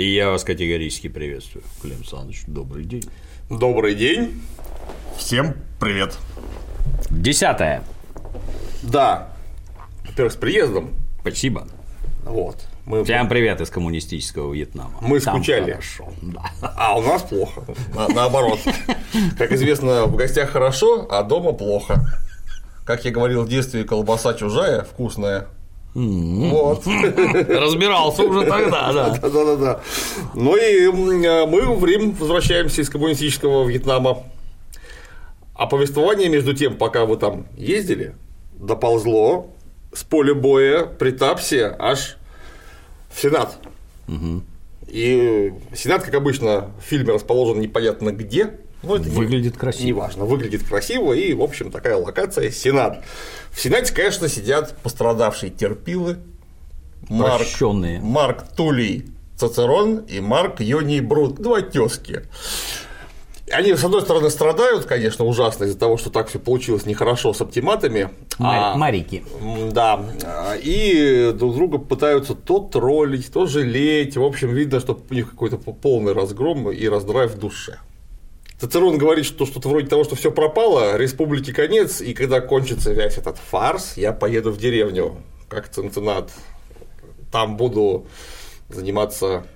И я вас категорически приветствую. Клим Александрович, добрый день. Добрый день. Всем привет. Десятое. Да. Во-первых, с приездом. Спасибо. Вот. Мы, Всем привет из коммунистического Вьетнама. Мы Там скучали. хорошо. Да. А у нас плохо. На- наоборот. Как известно, в гостях хорошо, а дома плохо. Как я говорил в детстве, колбаса чужая, вкусная. Вот. Разбирался уже тогда, да. Да-да-да. Ну и м, мы в Рим возвращаемся из коммунистического Вьетнама. А повествование между тем, пока вы там ездили, доползло с поля боя при Тапсе аж в Сенат. И Сенат, как обычно, в фильме расположен непонятно где. Но это не- Выглядит красиво. Неважно, выглядит красиво, и, в общем, такая локация – Сенат. В Сенате, конечно, сидят пострадавшие терпилы, Марк, Прощенные. Марк Тулей Цицерон и Марк Йоний Брут, два тезки. Они, с одной стороны, страдают, конечно, ужасно из-за того, что так все получилось нехорошо с оптиматами. Ма- а- Марики. Да, и друг друга пытаются то троллить, то жалеть. В общем, видно, что у них какой-то полный разгром и раздрай в душе. Цицерон говорит, что что-то вроде того, что все пропало, республике конец, и когда кончится весь этот фарс, я поеду в деревню, как Цинциннат, там буду заниматься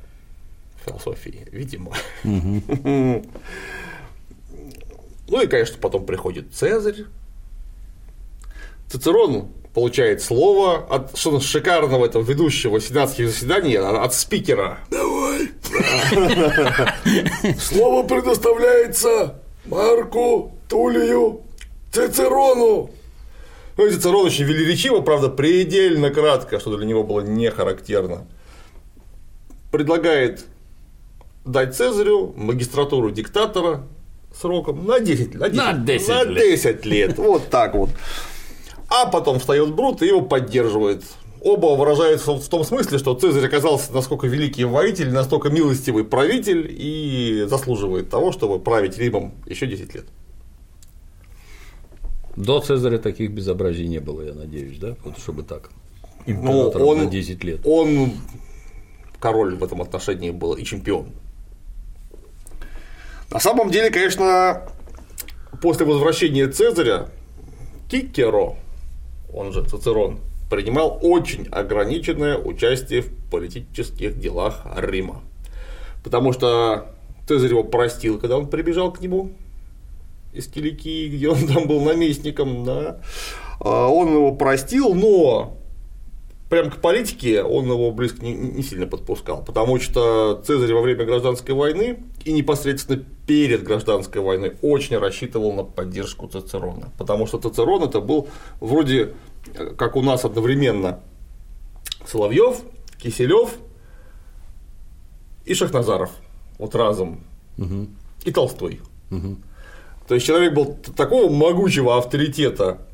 философией, видимо. Ну и, конечно, потом приходит Цезарь. Цицерон получает слово от что шикарного этого ведущего сенатских заседаний, а- от спикера. Давай. Слово предоставляется Марку Тулию Цицерону. Ну, и Цицерон очень велеречиво, правда, предельно кратко, что для него было не характерно. Предлагает дать Цезарю магистратуру диктатора сроком на 10, на 10, На 10 на лет. 10 лет. Вот так вот. А потом встает Брут и его поддерживает. Оба выражаются в том смысле, что Цезарь оказался насколько великий воитель, настолько милостивый правитель и заслуживает того, чтобы править Римом еще 10 лет. До Цезаря таких безобразий не было, я надеюсь, да? Вот чтобы так. Ну, Императором он, на 10 лет. он король в этом отношении был и чемпион. На самом деле, конечно, после возвращения Цезаря Кикеро, он же Цицерон, принимал очень ограниченное участие в политических делах Рима. Потому что Цезарь его простил, когда он прибежал к нему из Киликии, где он там был наместником, да. А, Он его простил, но прям к политике он его близко не, не сильно подпускал, потому что Цезарь во время гражданской войны и непосредственно перед гражданской войной очень рассчитывал на поддержку Цицерона, потому что Цицерон это был вроде как у нас одновременно Соловьев, Киселев и Шахназаров, вот разом, и Толстой. То есть человек был такого могучего авторитета,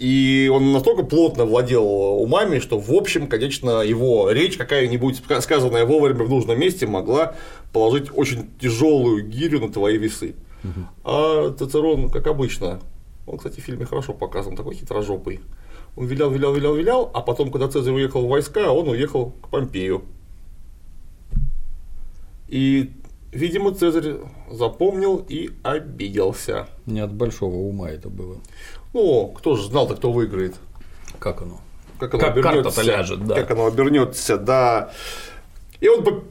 и он настолько плотно владел умами, что, в общем, конечно, его речь какая-нибудь ска- сказанная вовремя в нужном месте могла положить очень тяжелую гирю на твои весы. А Цицерон, как обычно, он, кстати, в фильме хорошо показан, такой хитрожопый. Он вилял, вилял, вилял, вилял, а потом, когда Цезарь уехал в войска, он уехал к Помпею. И, видимо, Цезарь запомнил и обиделся. Не от большого ума это было. Ну, кто же знал-то, кто выиграет? Как оно? Как оно Как обернется, ляжет, да. Как оно обернется, да. И он,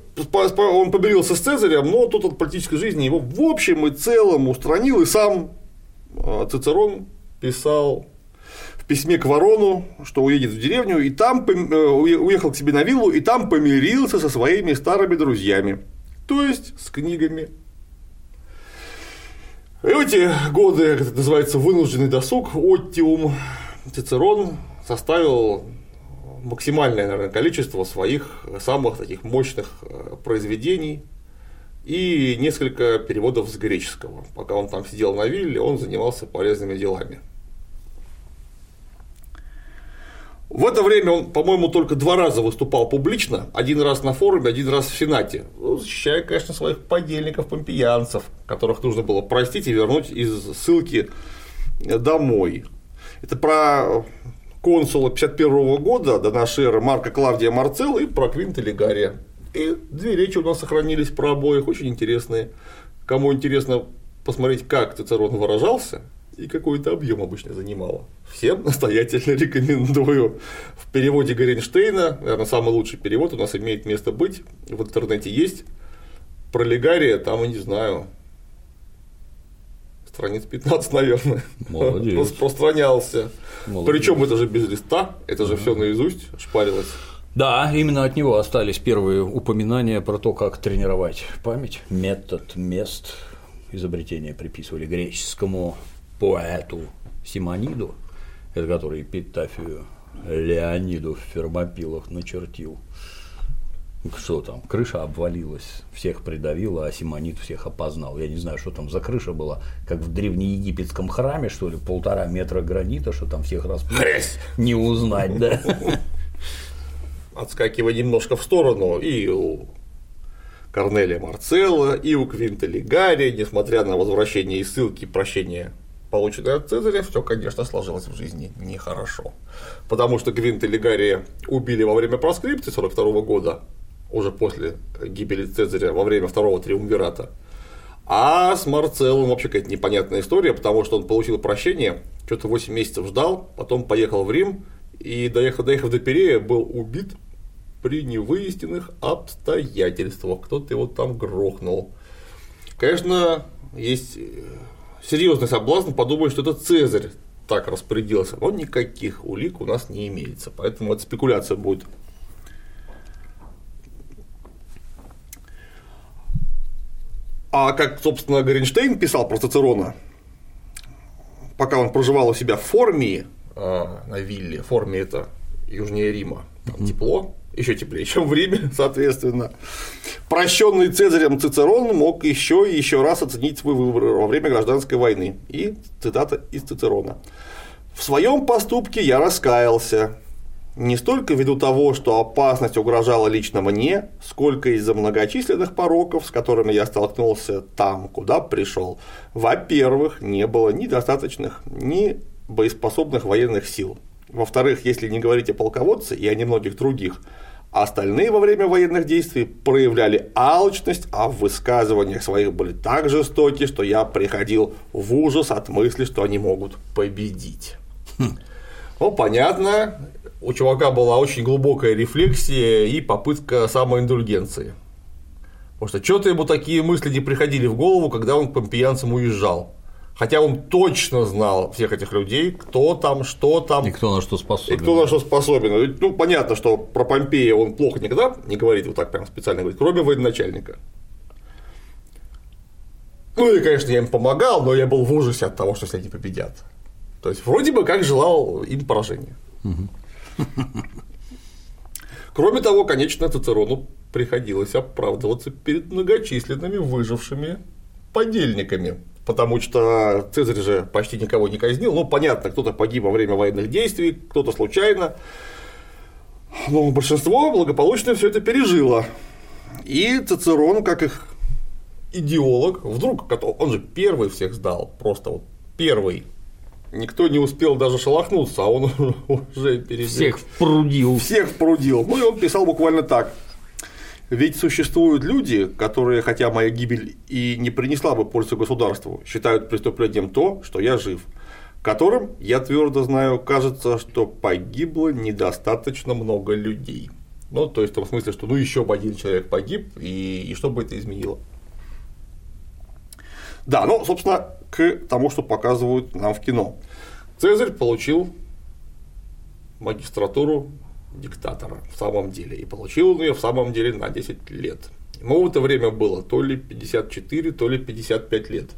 он поберился с Цезарем, но тот от политической жизни его в общем и целом устранил, и сам э, Цицерон писал в письме к Ворону, что уедет в деревню, и там э, уе- уехал к себе на виллу, и там помирился со своими старыми друзьями, то есть с книгами. И в эти годы, как это называется, вынужденный досуг, оттиум, Цицерон составил максимальное наверное, количество своих самых таких мощных э, произведений и несколько переводов с греческого. Пока он там сидел на вилле, он занимался полезными делами. В это время он, по-моему, только два раза выступал публично, один раз на форуме, один раз в Сенате, ну, защищая, конечно, своих подельников, помпеянцев, которых нужно было простить и вернуть из ссылки домой. Это про консула 51 года до нашей эры Марка Клавдия Марцелла и про Квинта Лигария. И две речи у нас сохранились про обоих, очень интересные. Кому интересно посмотреть, как Цицерон выражался и какой то объем обычно занимало. Всем настоятельно рекомендую. В переводе Горенштейна, наверное, самый лучший перевод у нас имеет место быть, в интернете есть. Про Легария там, не знаю, страниц 15, наверное, Молодец. распространялся. Причем это же без листа, это же все наизусть шпарилось. Да, именно от него остались первые упоминания про то, как тренировать память, метод, мест. Изобретения приписывали греческому поэту Симониду, это который эпитафию Леониду в Фермопилах начертил. Что там, крыша обвалилась, всех придавила, а Симонид всех опознал. Я не знаю, что там за крыша была, как в древнеегипетском храме, что ли, полтора метра гранита, что там всех раз не узнать, да. Отскакивая немножко в сторону, и у Корнелия Марцелла, и у Квинта Лигария, несмотря на возвращение и ссылки, прощение полученное от Цезаря, все, конечно, сложилось в жизни нехорошо. Потому что Квинта Лигария убили во время проскрипции 42 года, уже после гибели Цезаря, во время второго триумвирата. А с Марцеллом вообще какая-то непонятная история, потому что он получил прощение, что-то 8 месяцев ждал, потом поехал в Рим, и доехав, доехав до Перея, был убит при невыясненных обстоятельствах. Кто-то его там грохнул. Конечно, есть э, серьезный соблазн подумать, что это Цезарь так распорядился, но никаких улик у нас не имеется, поэтому это спекуляция будет. А как, собственно, Горенштейн писал про Цицерона, пока он проживал у себя в Формии, а, на вилле, Формия это южнее Рима, там тепло, еще теплее, чем в Риме, соответственно. Прощенный Цезарем Цицерон мог еще и еще раз оценить свой выбор во время гражданской войны. И цитата из Цицерона. В своем поступке я раскаялся, не столько ввиду того, что опасность угрожала лично мне, сколько из-за многочисленных пороков, с которыми я столкнулся там, куда пришел. Во-первых, не было ни достаточных, ни боеспособных военных сил. Во-вторых, если не говорить о полководце и о немногих других, остальные во время военных действий проявляли алчность, а в высказываниях своих были так жестоки, что я приходил в ужас от мысли, что они могут победить. Ну, понятно, у чувака была очень глубокая рефлексия и попытка самоиндульгенции. Потому что что-то ему такие мысли не приходили в голову, когда он к помпеянцам уезжал. Хотя он точно знал всех этих людей, кто там, что там. И кто на что способен. И кто на что способен. Ну, понятно, что про Помпея он плохо никогда не говорит, вот так прям специально говорит, кроме военачальника. Ну и, конечно, я им помогал, но я был в ужасе от того, что если они победят. То есть, вроде бы как желал им поражения. Кроме того, конечно, Цицерону приходилось оправдываться перед многочисленными выжившими подельниками, потому что Цезарь же почти никого не казнил. Ну, понятно, кто-то погиб во время военных действий, кто-то случайно. Но большинство благополучно все это пережило. И Цицерон, как их идеолог, вдруг, он же первый всех сдал, просто вот первый. Никто не успел даже шелохнуться, а он уже пережил. Всех впрудил. Всех впрудил. Ну и он писал буквально так. Ведь существуют люди, которые, хотя моя гибель и не принесла бы пользы государству, считают преступлением то, что я жив, которым, я твердо знаю, кажется, что погибло недостаточно много людей. Ну, то есть в том смысле, что ну еще бы один человек погиб, и, и что бы это изменило. Да, ну, собственно, к тому, что показывают нам в кино. Цезарь получил магистратуру диктатора в самом деле. И получил он ее в самом деле на 10 лет. Ему в это время было то ли 54, то ли 55 лет.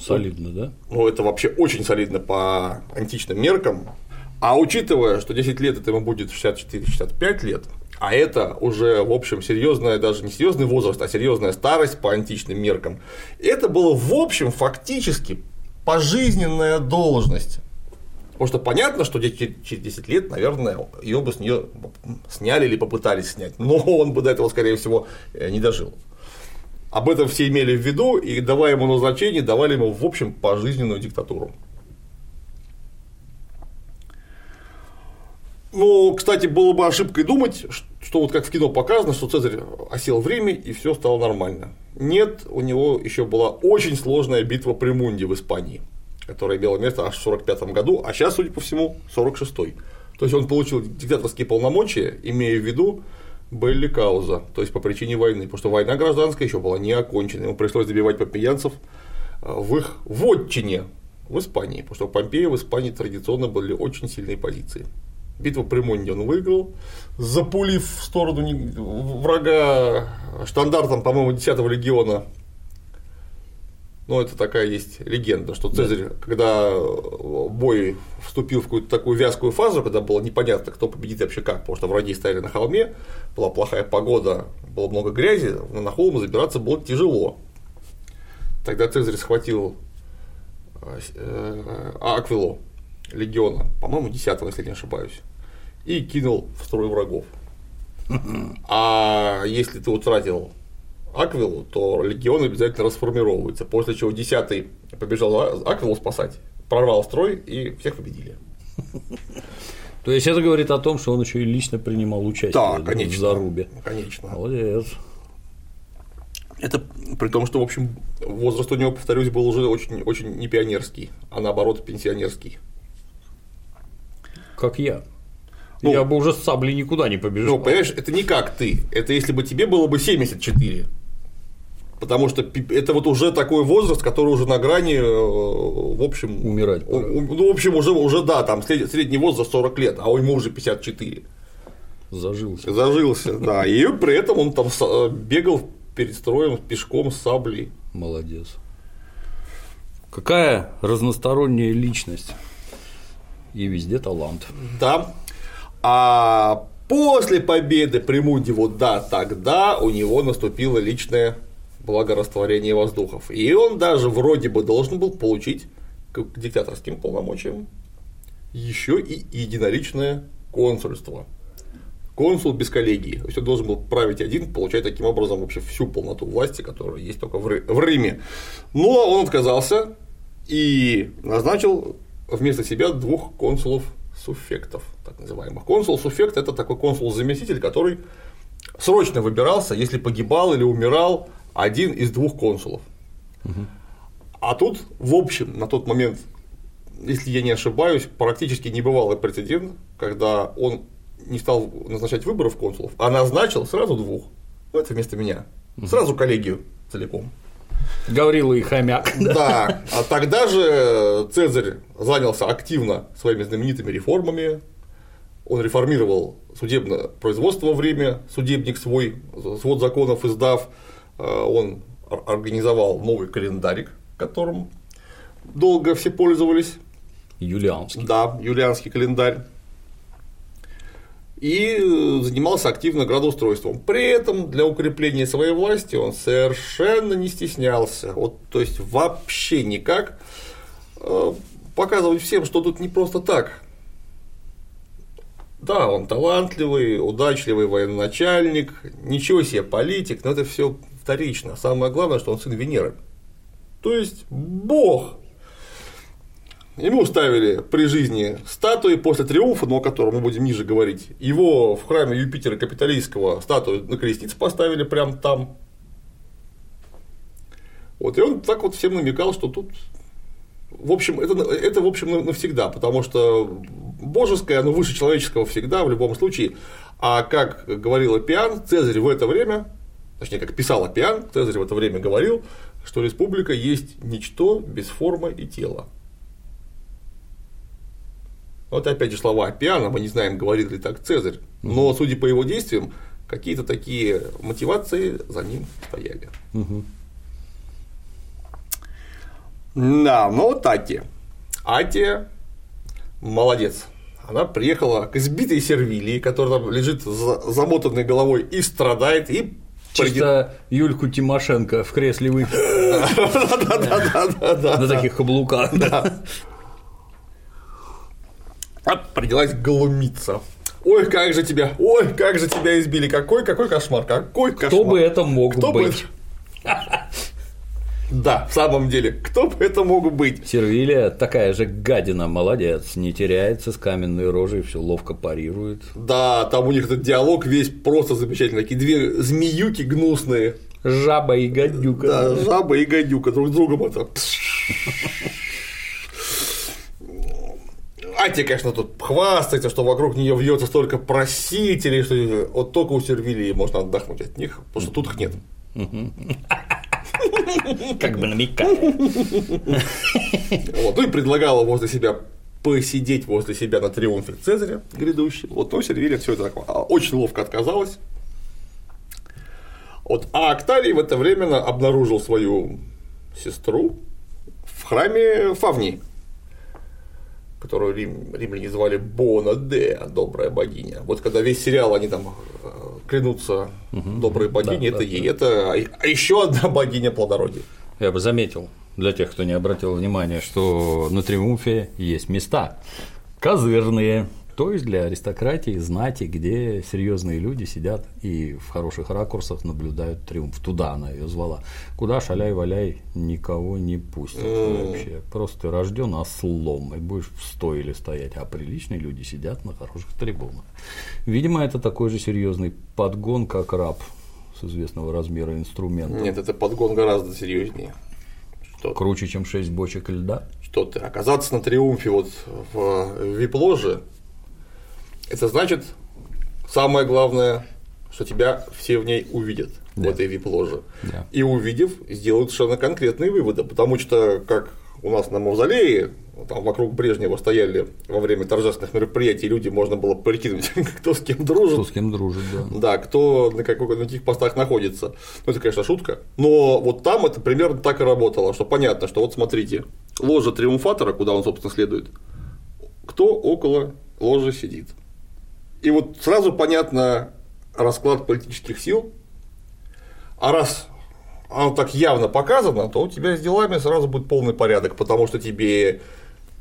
Солидно, да? Ну, это вообще очень солидно по античным меркам. А учитывая, что 10 лет это ему будет 64-65 лет, а это уже, в общем, серьезная, даже не серьезный возраст, а серьезная старость по античным меркам. Это было, в общем, фактически пожизненная должность. Потому что понятно, что через 10 лет, наверное, ее бы с нее сняли или попытались снять, но он бы до этого, скорее всего, не дожил. Об этом все имели в виду, и давая ему назначение, давали ему, в общем, пожизненную диктатуру. Но, кстати, было бы ошибкой думать, что вот как в кино показано, что Цезарь осел в Риме и все стало нормально. Нет, у него еще была очень сложная битва при Мунде в Испании, которая имела место аж в 45 году, а сейчас, судя по всему, 46-й. То есть он получил диктаторские полномочия, имея в виду Белли Кауза, то есть по причине войны, потому что война гражданская еще была не окончена, ему пришлось добивать попиянцев э, в их вотчине в Испании, потому что Помпея в Испании традиционно были очень сильные позиции. Битву при Монде он выиграл, запулив в сторону врага штандартом, по-моему, 10-го легиона. Ну, это такая есть легенда, что Цезарь, да. когда бой вступил в какую-то такую вязкую фазу, когда было непонятно, кто победит вообще как, потому что враги стояли на холме, была плохая погода, было много грязи, на холм забираться было тяжело. Тогда Цезарь схватил э, Аквилу, легиона, по-моему, 10 если не ошибаюсь, и кинул в строй врагов. А если ты утратил Аквилу, то легион обязательно расформировывается, после чего 10 побежал Аквилу спасать, прорвал строй и всех победили. То есть это говорит о том, что он еще и лично принимал участие да, конечно, в зарубе. Конечно. Молодец. Это при том, что, в общем, возраст у него, повторюсь, был уже очень, очень не пионерский, а наоборот пенсионерский как я. Ну, я бы уже с саблей никуда не побежал. Ну, понимаешь, это не как ты. Это если бы тебе было бы 74. Потому что это вот уже такой возраст, который уже на грани, э, в общем. Умирать. Пора. Ну, в общем, уже, уже да, там средний возраст 40 лет, а ему уже 54. Зажился. Зажился, да. И при этом он там э, бегал перед строем пешком с саблей. Молодец. Какая разносторонняя личность и везде талант. Да. А после победы при Мунде, вот да, тогда у него наступило личное благорастворение воздухов. И он даже вроде бы должен был получить к диктаторским полномочиям еще и единоличное консульство. Консул без коллегии. То есть он должен был править один, получать таким образом вообще всю полноту власти, которая есть только в Риме. Но он отказался и назначил вместо себя двух консулов суффектов, так называемых. Консул суффект – это такой консул-заместитель, который срочно выбирался, если погибал или умирал один из двух консулов. Угу. А тут, в общем, на тот момент, если я не ошибаюсь, практически не бывалый прецедент, когда он не стал назначать выборов консулов, а назначил сразу двух. Ну, это вместо меня. Сразу коллегию целиком. Гаврила и хомяк. Да, а тогда же Цезарь занялся активно своими знаменитыми реформами, он реформировал судебное производство во время, судебник свой, свод законов издав, он организовал новый календарик, которым долго все пользовались. Юлианский. Да, юлианский календарь и э, занимался активно градоустройством. При этом для укрепления своей власти он совершенно не стеснялся, вот, то есть вообще никак э, показывать всем, что тут не просто так. Да, он талантливый, удачливый военачальник, ничего себе политик, но это все вторично. Самое главное, что он сын Венеры. То есть Бог Ему ставили при жизни статуи после триумфа, но о котором мы будем ниже говорить. Его в храме Юпитера Капитолийского статую на крестице поставили прямо там. Вот, и он так вот всем намекал, что тут в общем, это, это в общем навсегда, потому что божеское, оно выше человеческого всегда, в любом случае. А как говорил Пиан, Цезарь в это время, точнее, как писал Пиан, Цезарь в это время говорил, что республика есть ничто без формы и тела. Вот опять же слова Пиана, мы не знаем, говорил ли так Цезарь, но судя по его действиям, какие-то такие мотивации за ним стояли. Угу. Да, но вот Атия. Атия молодец. Она приехала к избитой Сервилии, которая там лежит замотанной головой и страдает, и Чисто Юльку Тимошенко в кресле вы. На таких каблуках принялась глумиться. Ой, как же тебя, ой, как же тебя избили, какой, какой кошмар, какой кошмар. Кто бы это мог быть? Да, в самом деле, кто бы это мог быть? Сервилия такая же гадина, молодец, не теряется с каменной рожей, все ловко парирует. Да, там у них этот диалог весь просто замечательный. Такие две змеюки гнусные. Жаба и гадюка. Да, жаба и гадюка друг с другом это. А тебе, конечно, тут хвастается, что вокруг нее вьется столько просителей, что вот только у Сервилии можно отдохнуть от них, потому что тут их нет. Как бы намекая. Вот, ну и предлагала возле себя посидеть возле себя на триумфе Цезаря грядущий. Вот, но Сервилия все это а, очень ловко отказалась. Вот, а Октавий в это время обнаружил свою сестру в храме Фавни, которую Рим, римляне звали Бона Де, добрая богиня. Вот когда весь сериал они там клянутся доброй богине, Да, это да, ей. Это а еще одна богиня плодородия. Я бы заметил, для тех, кто не обратил внимания, что на триумфе есть места козырные, то есть для аристократии, знати, где серьезные люди сидят и в хороших ракурсах наблюдают триумф. Туда она ее звала. Куда шаляй-валяй никого не пустят вообще. Просто ты рожден ослом и будешь в стойле стоять, а приличные люди сидят на хороших трибунах. Видимо, это такой же серьезный подгон, как раб с известного размера инструмента. Нет, это подгон гораздо серьезнее. Что, Круче, чем 6 бочек льда. что ты оказаться на триумфе вот в вип-ложе, это значит самое главное, что тебя все в ней увидят в Да. этой вип-ложе. Да. И увидев, сделают совершенно конкретные выводы, потому что как у нас на мавзолее, там вокруг Брежнева стояли во время торжественных мероприятий люди, можно было прикинуть, кто с кем дружит. Кто с кем дружит, да. Да, кто на, какой, на каких постах находится. Ну, это, конечно, шутка. Но вот там это примерно так и работало, что понятно, что вот смотрите, ложа триумфатора, куда он, собственно, следует, кто около ложи сидит. И вот сразу понятно расклад политических сил. А раз оно так явно показано, то у тебя с делами сразу будет полный порядок, потому что тебе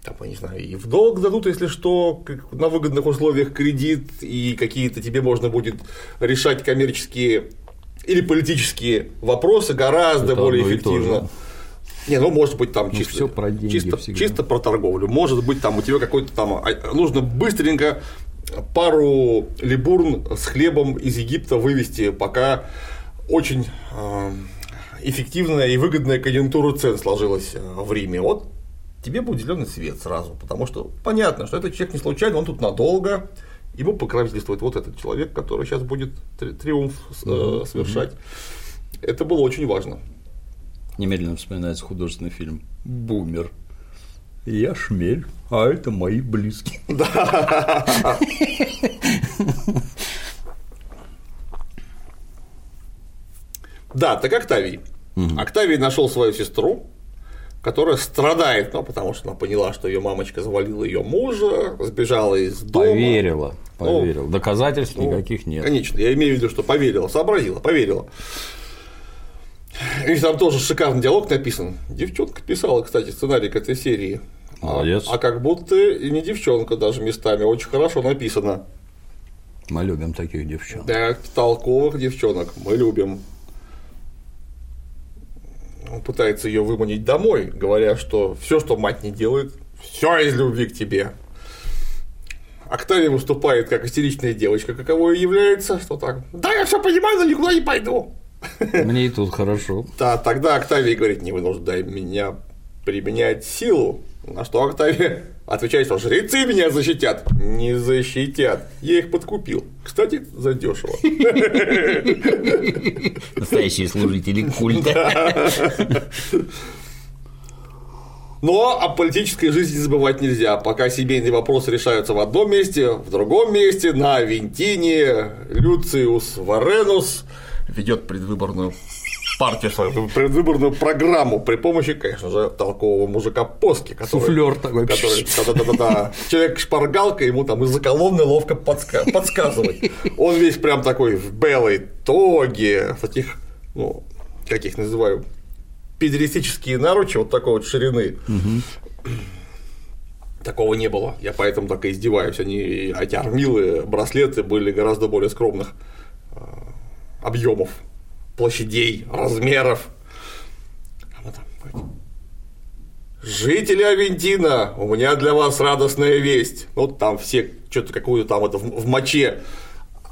там, я не знаю, и в долг дадут, если что, на выгодных условиях кредит, и какие-то тебе можно будет решать коммерческие или политические вопросы гораздо Это более эффективно. Не, ну может быть там чисто, всё про деньги чисто, всегда. чисто про торговлю. Может быть там у тебя какой-то там а, нужно быстренько пару либурн с хлебом из Египта вывести, пока очень э, эффективная и выгодная конъюнктура цен сложилась э, в Риме. Вот тебе будет зеленый свет сразу, потому что понятно, что этот человек не случайно, он тут надолго, ему покровительствует вот этот человек, который сейчас будет три- триумф э, совершать. Это было очень важно. Немедленно вспоминается художественный фильм «Бумер». Я шмель, а это мои близкие. Да, так Октавий. Октавий нашел свою сестру, которая страдает, ну, потому что она поняла, что ее мамочка завалила ее мужа, сбежала из дома. Поверила, Ну, поверила. Доказательств Ну, никаких нет. Конечно, я имею в виду, что поверила, сообразила, поверила. И там тоже шикарный диалог написан. Девчонка писала, кстати, сценарий к этой серии. А- Молодец. А, как будто и не девчонка даже местами, очень хорошо написано. Мы любим таких девчонок. Да, толковых девчонок мы любим. Он пытается ее выманить домой, говоря, что все, что мать не делает, все из любви к тебе. Октавия выступает как истеричная девочка, каковой является, что так. Да, я все понимаю, но никуда не пойду. Мне и тут хорошо. Да, тогда Октавия говорит, не вынуждай меня применять силу. На что Октавия отвечает, что жрецы меня защитят. Не защитят. Я их подкупил. Кстати, задешево. Настоящие служители культа. Но о политической жизни забывать нельзя. Пока семейные вопросы решаются в одном месте, в другом месте, на Авентине, Люциус Варенус ведет предвыборную партию свою, предвыборную программу при помощи, конечно же, толкового мужика Поски, который, Суфлёр такой. который да-да-да-да, человек шпаргалка ему там из-за колонны ловко подска- подсказывает. Он весь прям такой в белой тоге, в таких, ну, как их называю, педеристические наручи вот такой вот ширины. Такого не было. Я поэтому так и издеваюсь. Они, эти армилы, браслеты были гораздо более скромных объемов, площадей, размеров. А вот Жители Авентина, у меня для вас радостная весть. Ну, там все что-то какую-то там это в моче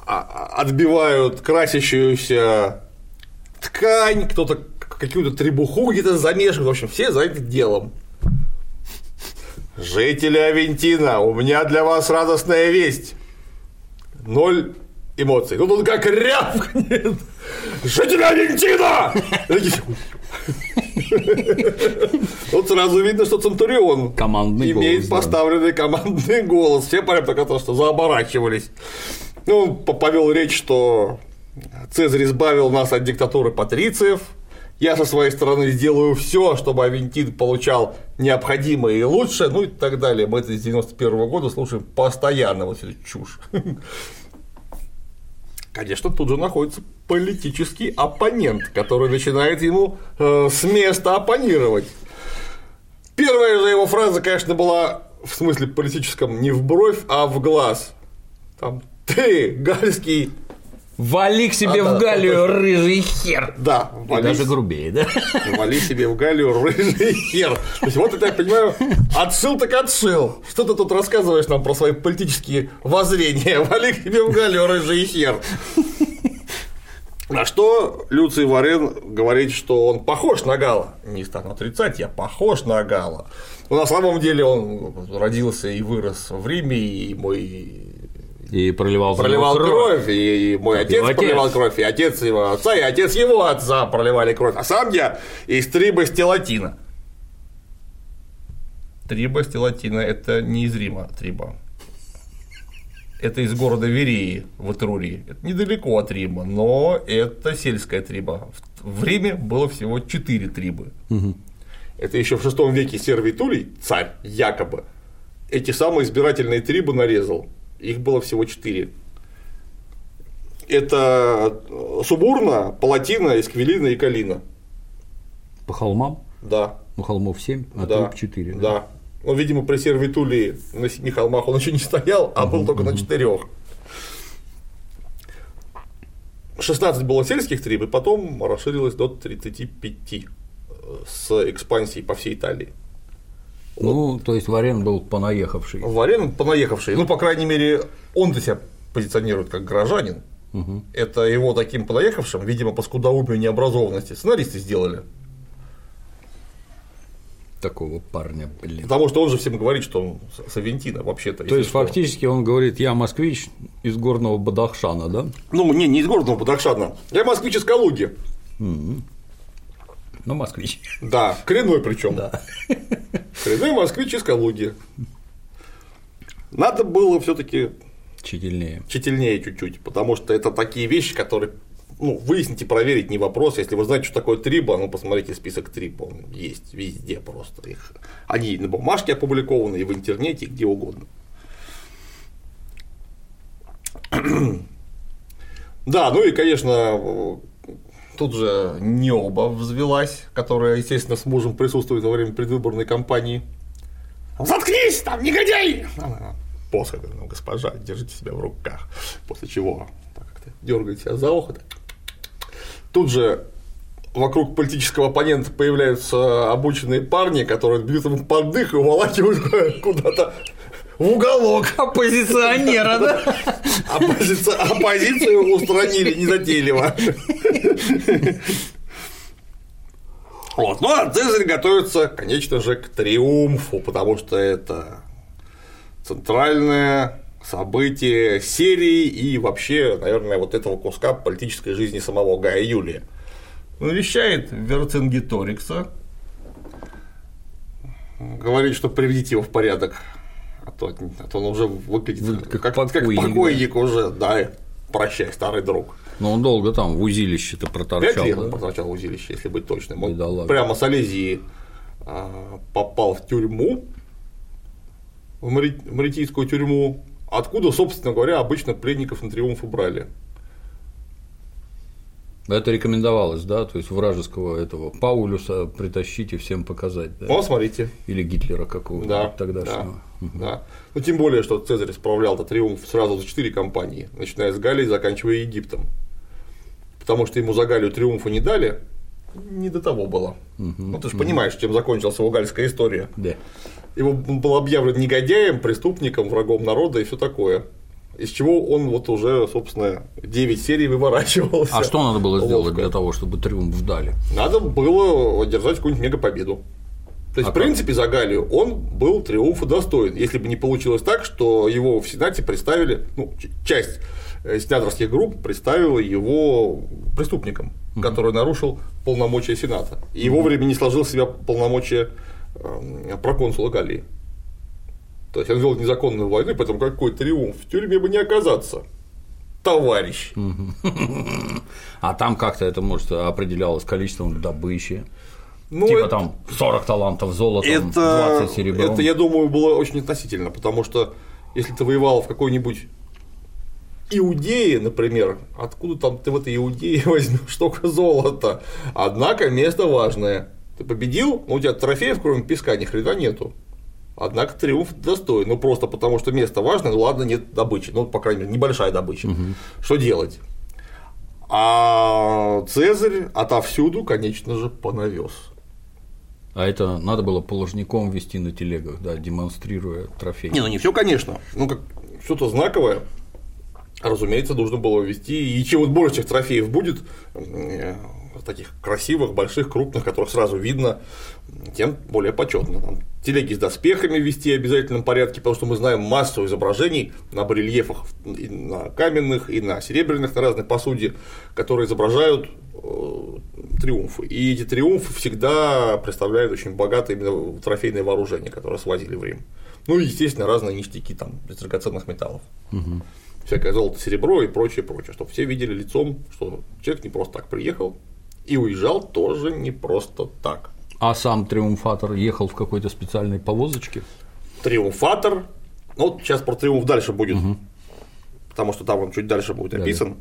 а- а- отбивают красящуюся ткань, кто-то какую-то требуху где-то замешивает, в общем, все занята делом. Жители Авентина, у меня для вас радостная весть. Ноль эмоций. Тут он как рявкнет. Жители такие, Тут сразу видно, что Центурион Командный имеет голос, да. поставленный командный голос. Все прям так это, что заоборачивались. Ну, он по- повел речь, что Цезарь избавил нас от диктатуры патрициев. Я со своей стороны сделаю все, чтобы Авентин получал необходимое и лучшее, ну и так далее. Мы это с 91 года слушаем постоянно вот эту чушь. Конечно, тут же находится политический оппонент, который начинает ему э, с места оппонировать. Первая же его фраза, конечно, была в смысле политическом не в бровь, а в глаз. Там ты, гальский, Вали к себе А, да, в Галлию, точно. рыжий хер. да, И вали, даже грубее, да? вали себе в Галию рыжий хер. То есть, вот это, я понимаю, отшил так отшил. Что ты тут рассказываешь нам про свои политические воззрения? Вали к себе в Галию рыжий хер. На что Люций Варен говорит, что он похож на Гала. Не стану отрицать, я похож на Гала. Но на самом деле он родился и вырос в Риме, и мой И проливал проливал него кровь, и мой отец Его отец. проливал кровь, и отец его отца, и отец его отца проливали кровь. А сам я из Триба Стелатина. Триба Стелатина – это не из Рима Триба. Это из города Вереи в Этрурии. Это недалеко от Рима, но это сельская триба. В Риме было всего четыре трибы. Это еще в шестом веке Сервий Тулей, царь, якобы, эти самые избирательные трибы нарезал. Их было всего четыре. Это Субурна, Палатина, Эсквилина и Калина. По холмам? Да. Ну, холмов 7, а да. тут 4. Да. Ну, видимо, при Сервитулии на семи холмах он еще не стоял, а был только на четырех. 16 было сельских триб, и потом расширилось до 35 э, с экспансией по всей Италии. Ну, то есть Варен был понаехавший. Варен понаехавший, ну, по крайней мере, он-то себя позиционирует как горожанин. Это его таким понаехавшим, видимо, по скудоумию необразованности сценаристы сделали. Такого парня, блин. Потому что он же всем говорит, что он с Авентина вообще-то. То есть, что. фактически он говорит, я москвич из горного Бадахшана, да? Ну, не, не из города Бадахшана. Я москвич из Калуги. Ну, москвич. Да, коренной причем. Да. Коренной москвич из Калуги. Надо было все-таки Чительнее. тщательнее чуть-чуть, потому что это такие вещи, которые ну, выяснить и проверить не вопрос. Если вы знаете, что такое триба, ну, посмотрите список триб, он есть везде просто. Их. Они на бумажке опубликованы, и в интернете, и где угодно. Да, ну и, конечно, тут же Необа взвелась, которая, естественно, с мужем присутствует во время предвыборной кампании. Заткнись, там, негодяй! Посох, говорю, ну, госпожа, держите себя в руках. После чего как-то дергает себя за ухо. так. Тут же вокруг политического оппонента появляются обученные парни, которые бьют ему под дых и уволакивают куда-то в уголок. Оппозиционера, да? Оппози- Оппозицию устранили незатейливо. Вот. Ну, а Цезарь готовится, конечно же, к триумфу, потому что это центральное событие серии и вообще, наверное, вот этого куска политической жизни самого Гая Юлия. Навещает Верцингеторикса, говорит, что приведите его в порядок, а то, а то он уже выглядит Выглядит как как, как покойник, покойник уже, да, прощай, старый друг. Но он долго там в узилище-то Пять проторчал. лет да? он проторчал в узилище, если быть точным. Он Бедолага. прямо с Олезии а, попал в тюрьму, в Мари- Маритийскую тюрьму, откуда, собственно говоря, обычно пленников на триумф убрали. Это рекомендовалось, да, то есть вражеского этого Паулюса притащить и всем показать, да? Ну, смотрите. Или Гитлера какого-то Да, тогдашнего. да, да. Ну, тем более, что Цезарь справлял этот триумф сразу за четыре кампании, начиная с Галлии заканчивая Египтом. Потому что ему за Галлию триумфа не дали, не до того было. Ну, ты же понимаешь, чем закончилась его гальская история. Да. Его был объявлен негодяем, преступником, врагом народа и все такое. Из чего он вот уже, собственно, 9 серий выворачивался. А что надо было сделать Ловко. для того, чтобы триумф дали? Надо было одержать какую-нибудь мегапобеду. То есть, А в принципе, за Галию он был триумфа достоин, если бы не получилось так, что его в Сенате представили, ну, часть сенаторских групп представила его преступником, который нарушил полномочия Сената. И вовремя не сложил в себя полномочия э, проконсула Галлии. То есть он вел незаконную войну, поэтому какой триумф, в тюрьме бы не оказаться. Товарищ. А там как-то это, может, определялось количеством добычи. Ну, типа это- там 40 талантов золотом, Это, 20 серебром. это, я думаю, было очень относительно, потому что если ты воевал в какой-нибудь Иудее, например, откуда там ты в этой Иудее возьмешь столько золота? Однако место важное. Ты победил, но у тебя трофеев, кроме песка, ни хрена нету. Однако триумф достоин. Ну просто потому что место важное, ну ладно, нет добычи. Ну, по крайней мере, небольшая добыча. Что делать? А Цезарь отовсюду, конечно же, понавез. А это надо было положником вести на телегах, да, демонстрируя трофей. Не, ну не все, конечно. Ну, как что-то знаковое, разумеется, нужно было ввести. И чем вот больше этих трофеев будет, э, таких красивых, больших, крупных, которых сразу видно, тем более почетно. Телеги с доспехами вести в обязательном порядке, потому что мы знаем массу изображений на барельефах, и на каменных, и на серебряных, на разной посуде, которые изображают э, триумфы. И эти триумфы всегда представляют очень богатое именно трофейное вооружение, которое свозили в Рим. Ну и, естественно, разные ништяки там из драгоценных металлов. Всякое золото, серебро и прочее, прочее, чтобы все видели лицом, что человек не просто так приехал и уезжал тоже не просто так. А сам триумфатор ехал в какой-то специальной повозочке. Триумфатор. Ну, вот сейчас про триумф дальше будет, потому что там он чуть дальше будет описан.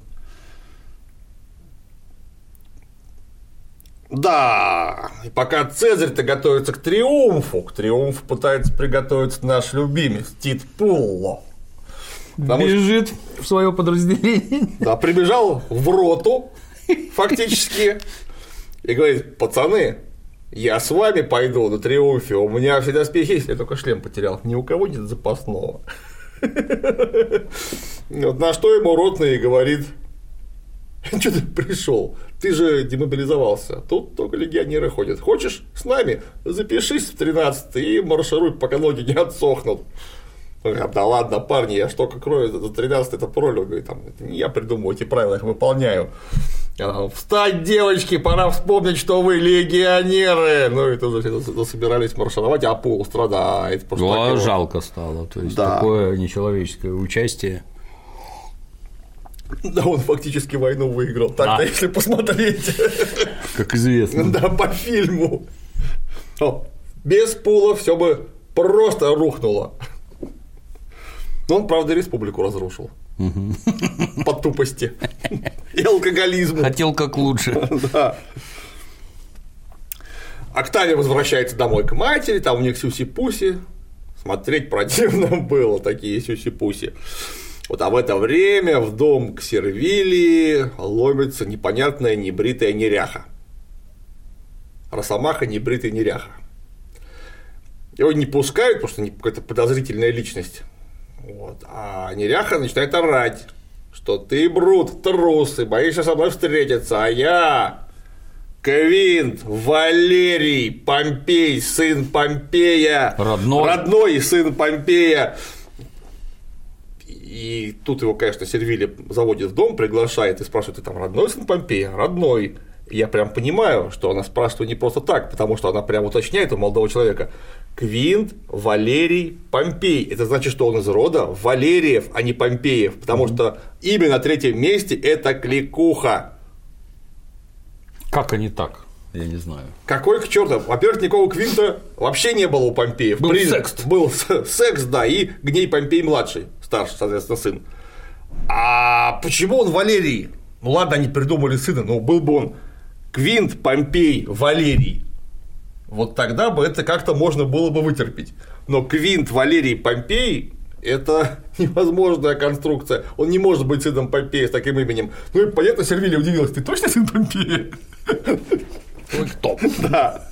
Да, и пока Цезарь-то готовится к триумфу, к триумфу пытается приготовиться наш любимец Тит Пулло. Потому что- Бежит в свое подразделение. Да, прибежал в роту, фактически, и говорит, пацаны, я с вами пойду на триумфе, у меня все доспехи есть, я только шлем потерял, ни у кого нет запасного. Вот на что ему ротный говорит, что ты пришел? Ты же демобилизовался. Тут только легионеры ходят. Хочешь с нами? Запишись в 13 и маршируй, пока ноги не отсохнут. Он говорит, да ладно, парни, я что как крою за 13 это пролог, говорит, там, это не я придумываю эти правила, я их выполняю. А, Встать, девочки, пора вспомнить, что вы легионеры. Ну и тут засобирались маршировать, а пол страдает. так Ну, его- жалко стало. То есть Да. такое нечеловеческое участие. Да, он фактически войну выиграл. Так-то, Да. если посмотреть. Как известно. Да, по фильму. Без пула все бы просто рухнуло. Но он, правда, республику разрушил. По тупости и алкоголизму. Хотел как лучше. Да. Октавия возвращается домой к матери, там у них сюси-пуси. Смотреть противно было, такие сюси-пуси. Вот, а в это время в дом к Сервилии ломится непонятная небритая неряха. Росомаха небритая неряха. Его не пускают, потому что какая-то подозрительная личность. Вот. А неряха начинает орать, что ты, Брут, трус, и боишься со мной встретиться, а я Квинт, Валерий, Помпей, сын Помпея. Родной. Родной сын Помпея. И тут его, конечно, Сервили заводит в дом, приглашает и спрашивает, ты там родной сын Помпея? Родной. Я прям понимаю, что она спрашивает не просто так, потому что она прям уточняет у молодого человека. Квинт, Валерий, Помпей. Это значит, что он из рода Валериев, а не Помпеев, потому что имя на третьем месте – это кликуха. Как они так? Я не знаю. Какой к черту? Во-первых, никакого Квинта вообще не было у Помпеев. Был Приз- секст. Был секс, да, и Гней Помпей младший, старший, соответственно, сын. А почему он Валерий? Ну ладно, они придумали сына, но был бы он Квинт, Помпей, Валерий. Вот тогда бы это как-то можно было бы вытерпеть. Но Квинт, Валерий, Помпей – это невозможная конструкция. Он не может быть сыном Помпея с таким именем. Ну и понятно, Сервилия удивилась, ты точно сын Помпея? Топ. Да.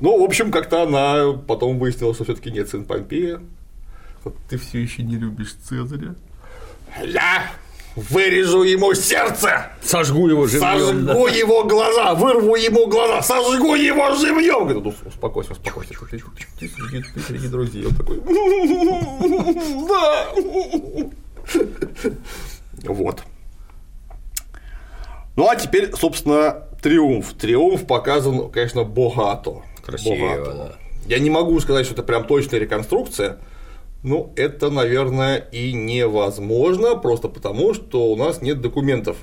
Ну, в общем, как-то она потом выяснила, что все-таки нет сын Помпея. Вот ты все еще не любишь Цезаря. Я вырежу ему сердце, Сожгу его живьем. сожгу его глаза, вырву ему глаза, сожгу его живьем. Говорю, ну, успокойся, успокойся. Ты, ты среди, ты среди друзей. Он такой, да. Вот. Ну, а теперь, собственно, триумф. Триумф показан, конечно, богато. Красиво, Богато. да. Я не могу сказать, что это прям точная реконструкция, ну, это, наверное, и невозможно, просто потому, что у нас нет документов,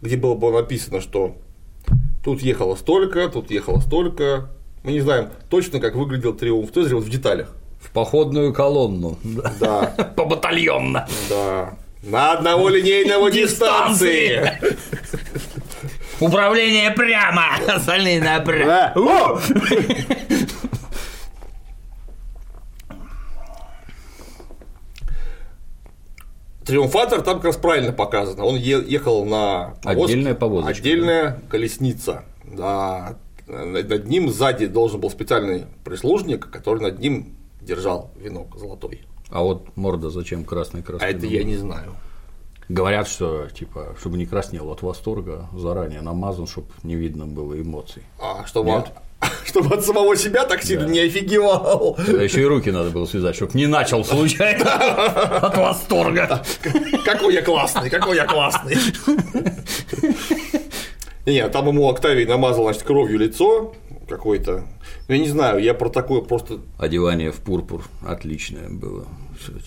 где было бы написано, что тут ехало столько, тут ехало столько. Мы не знаем точно, как выглядел триумф Цезаря вот в деталях. В походную колонну. Да. По батальонно. да. На одного линейного дистанции. Управление прямо, остальные направо. Да. О! Триумфатор там как раз правильно показано. Он ехал на повозке. Отдельная повозочка, Отдельная колесница. Да. Над над ним сзади должен был специальный прислужник, который над ним держал венок золотой. А вот морда зачем красный красный? А это я не знаю. Говорят, что типа, чтобы не краснел от восторга, заранее намазан, чтобы не видно было эмоций. А чтобы, Нет? чтобы от самого себя так сильно не офигевал. Тогда еще и руки надо было связать, чтобы не начал случайно от восторга. Какой я классный, какой я классный. Не, там ему Октавий намазал, значит, кровью лицо какое-то. Ну, я не знаю, я про такое просто. Одевание в пурпур отличное было.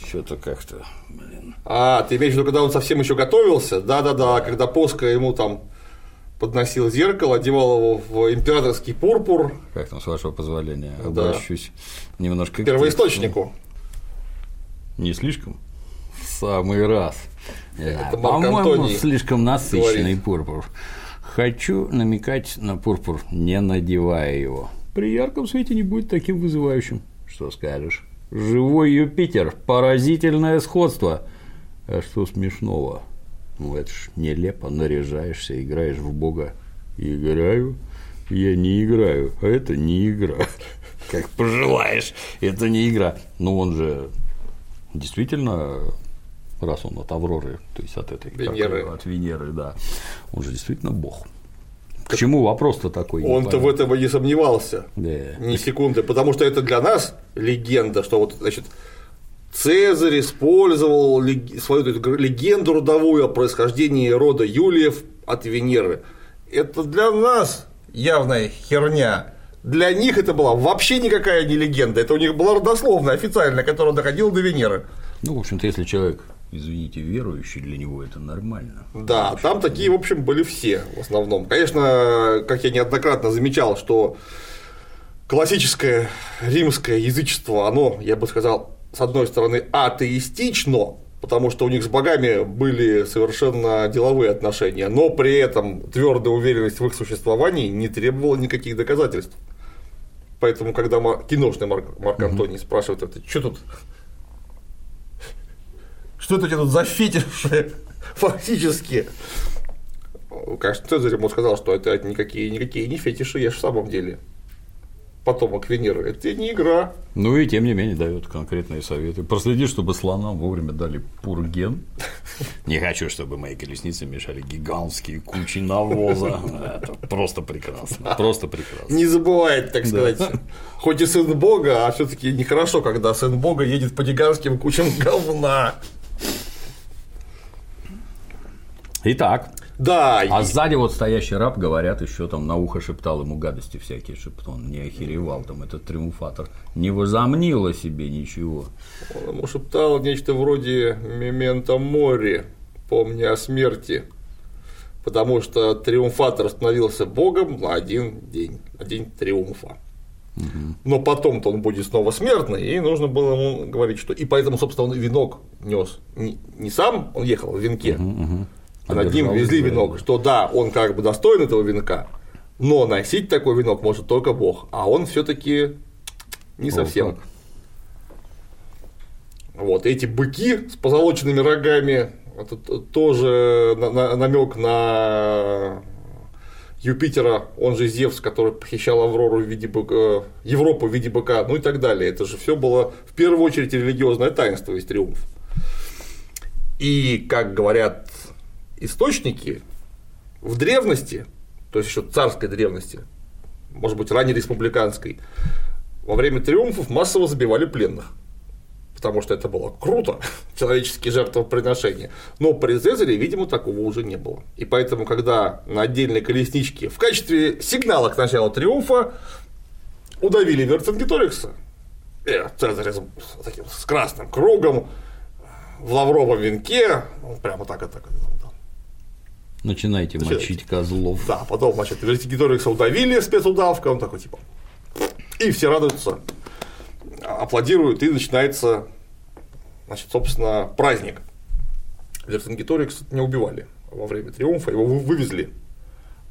Что-то как-то, блин. А, ты имеешь в виду, когда он совсем еще готовился? Да-да-да, когда Поска ему там подносил зеркало, одевал его в императорский пурпур Как там, с вашего позволения, Да. обращусь немножко к первоисточнику. Не слишком? В самый раз. Да, Это По-моему, слишком насыщенный говорит. пурпур. Хочу намекать на пурпур, не надевая его. При ярком свете не будет таким вызывающим. Что скажешь? Живой Юпитер, поразительное сходство. А что смешного? Ну, это ж нелепо, наряжаешься, играешь в Бога. Играю? Я не играю, а это не игра. Как пожелаешь, это не игра. Ну, он же действительно, раз он от Авроры, то есть от этой как Венеры. ее, от Венеры, да, он же действительно Бог. К чему вопрос-то такой? Он-то в этом и не сомневался. Да. Ни секунды, потому что это для нас легенда, что вот, значит, Цезарь использовал свою легенду родовую о происхождении рода Юлиев от Венеры. Это для нас явная херня. Для них это была вообще никакая не легенда, это у них была родословная официальная, которая доходила до Венеры. Ну, в общем-то, если человек, извините, верующий, для него это нормально. Да, там такие, в общем, были все в основном. Конечно, как я неоднократно замечал, что классическое римское язычество, оно, я бы сказал, с одной стороны, атеистично, потому что у них с богами были совершенно деловые отношения, но при этом твердая уверенность в их существовании не требовала никаких доказательств. Поэтому, когда киношный Марк, Марк Антоний спрашивает, это что тут что это у тебя тут за фетиши? Фактически. Конечно, Цезарь ему сказал, что это никакие, никакие не фетиши, я же в самом деле потомок Венеры. Это не игра. Ну и тем не менее дает конкретные советы. Проследи, чтобы слонам вовремя дали пурген. Не хочу, чтобы мои колесницы мешали гигантские кучи навоза. Это просто прекрасно. Просто прекрасно. Не забывает, так сказать. Хоть и сын Бога, а все-таки нехорошо, когда сын Бога едет по гигантским кучам говна. Итак, Да, а и- сзади вот стоящий раб, говорят, еще там на ухо шептал ему гадости всякие, чтобы он не охеревал, там этот триумфатор не возомнил о себе ничего. он ему шептал нечто вроде «Мементо мори», помни о смерти. Потому что триумфатор становился богом на один день, на день триумфа. Но потом-то он будет снова смертный, и нужно было ему говорить, что. И поэтому, собственно, он венок нес. Не, не сам он ехал в венке, а над ним везли венок. Что да, он как бы достоин этого венка, но носить такой венок может только Бог, а он все-таки не Вот совсем. так. Вот эти быки с позолоченными рогами, это тоже намек на Юпитера, он же Зевс, который похищал Аврору в виде быка, Европу в виде быка, ну и так далее. Это же все было в первую очередь религиозное таинство из триумф. И, как говорят источники, в древности, то есть еще царской древности, может быть, ранее республиканской, во время триумфов массово забивали пленных потому что это было круто, человеческие жертвоприношения. Но при Цезаре, видимо, такого уже не было. И поэтому, когда на отдельной колесничке в качестве сигнала к началу триумфа удавили Верцингеторикса, э, Цезарь с, таким, с красным кругом, в лавровом венке, прямо так это. Начинайте мочить козлов. Да, потом, значит, Верцингеторикса удавили спецудавка, он такой типа. И все радуются, аплодируют, и начинается значит, собственно, праздник. Вертингеторикс не убивали во время триумфа, его вывезли.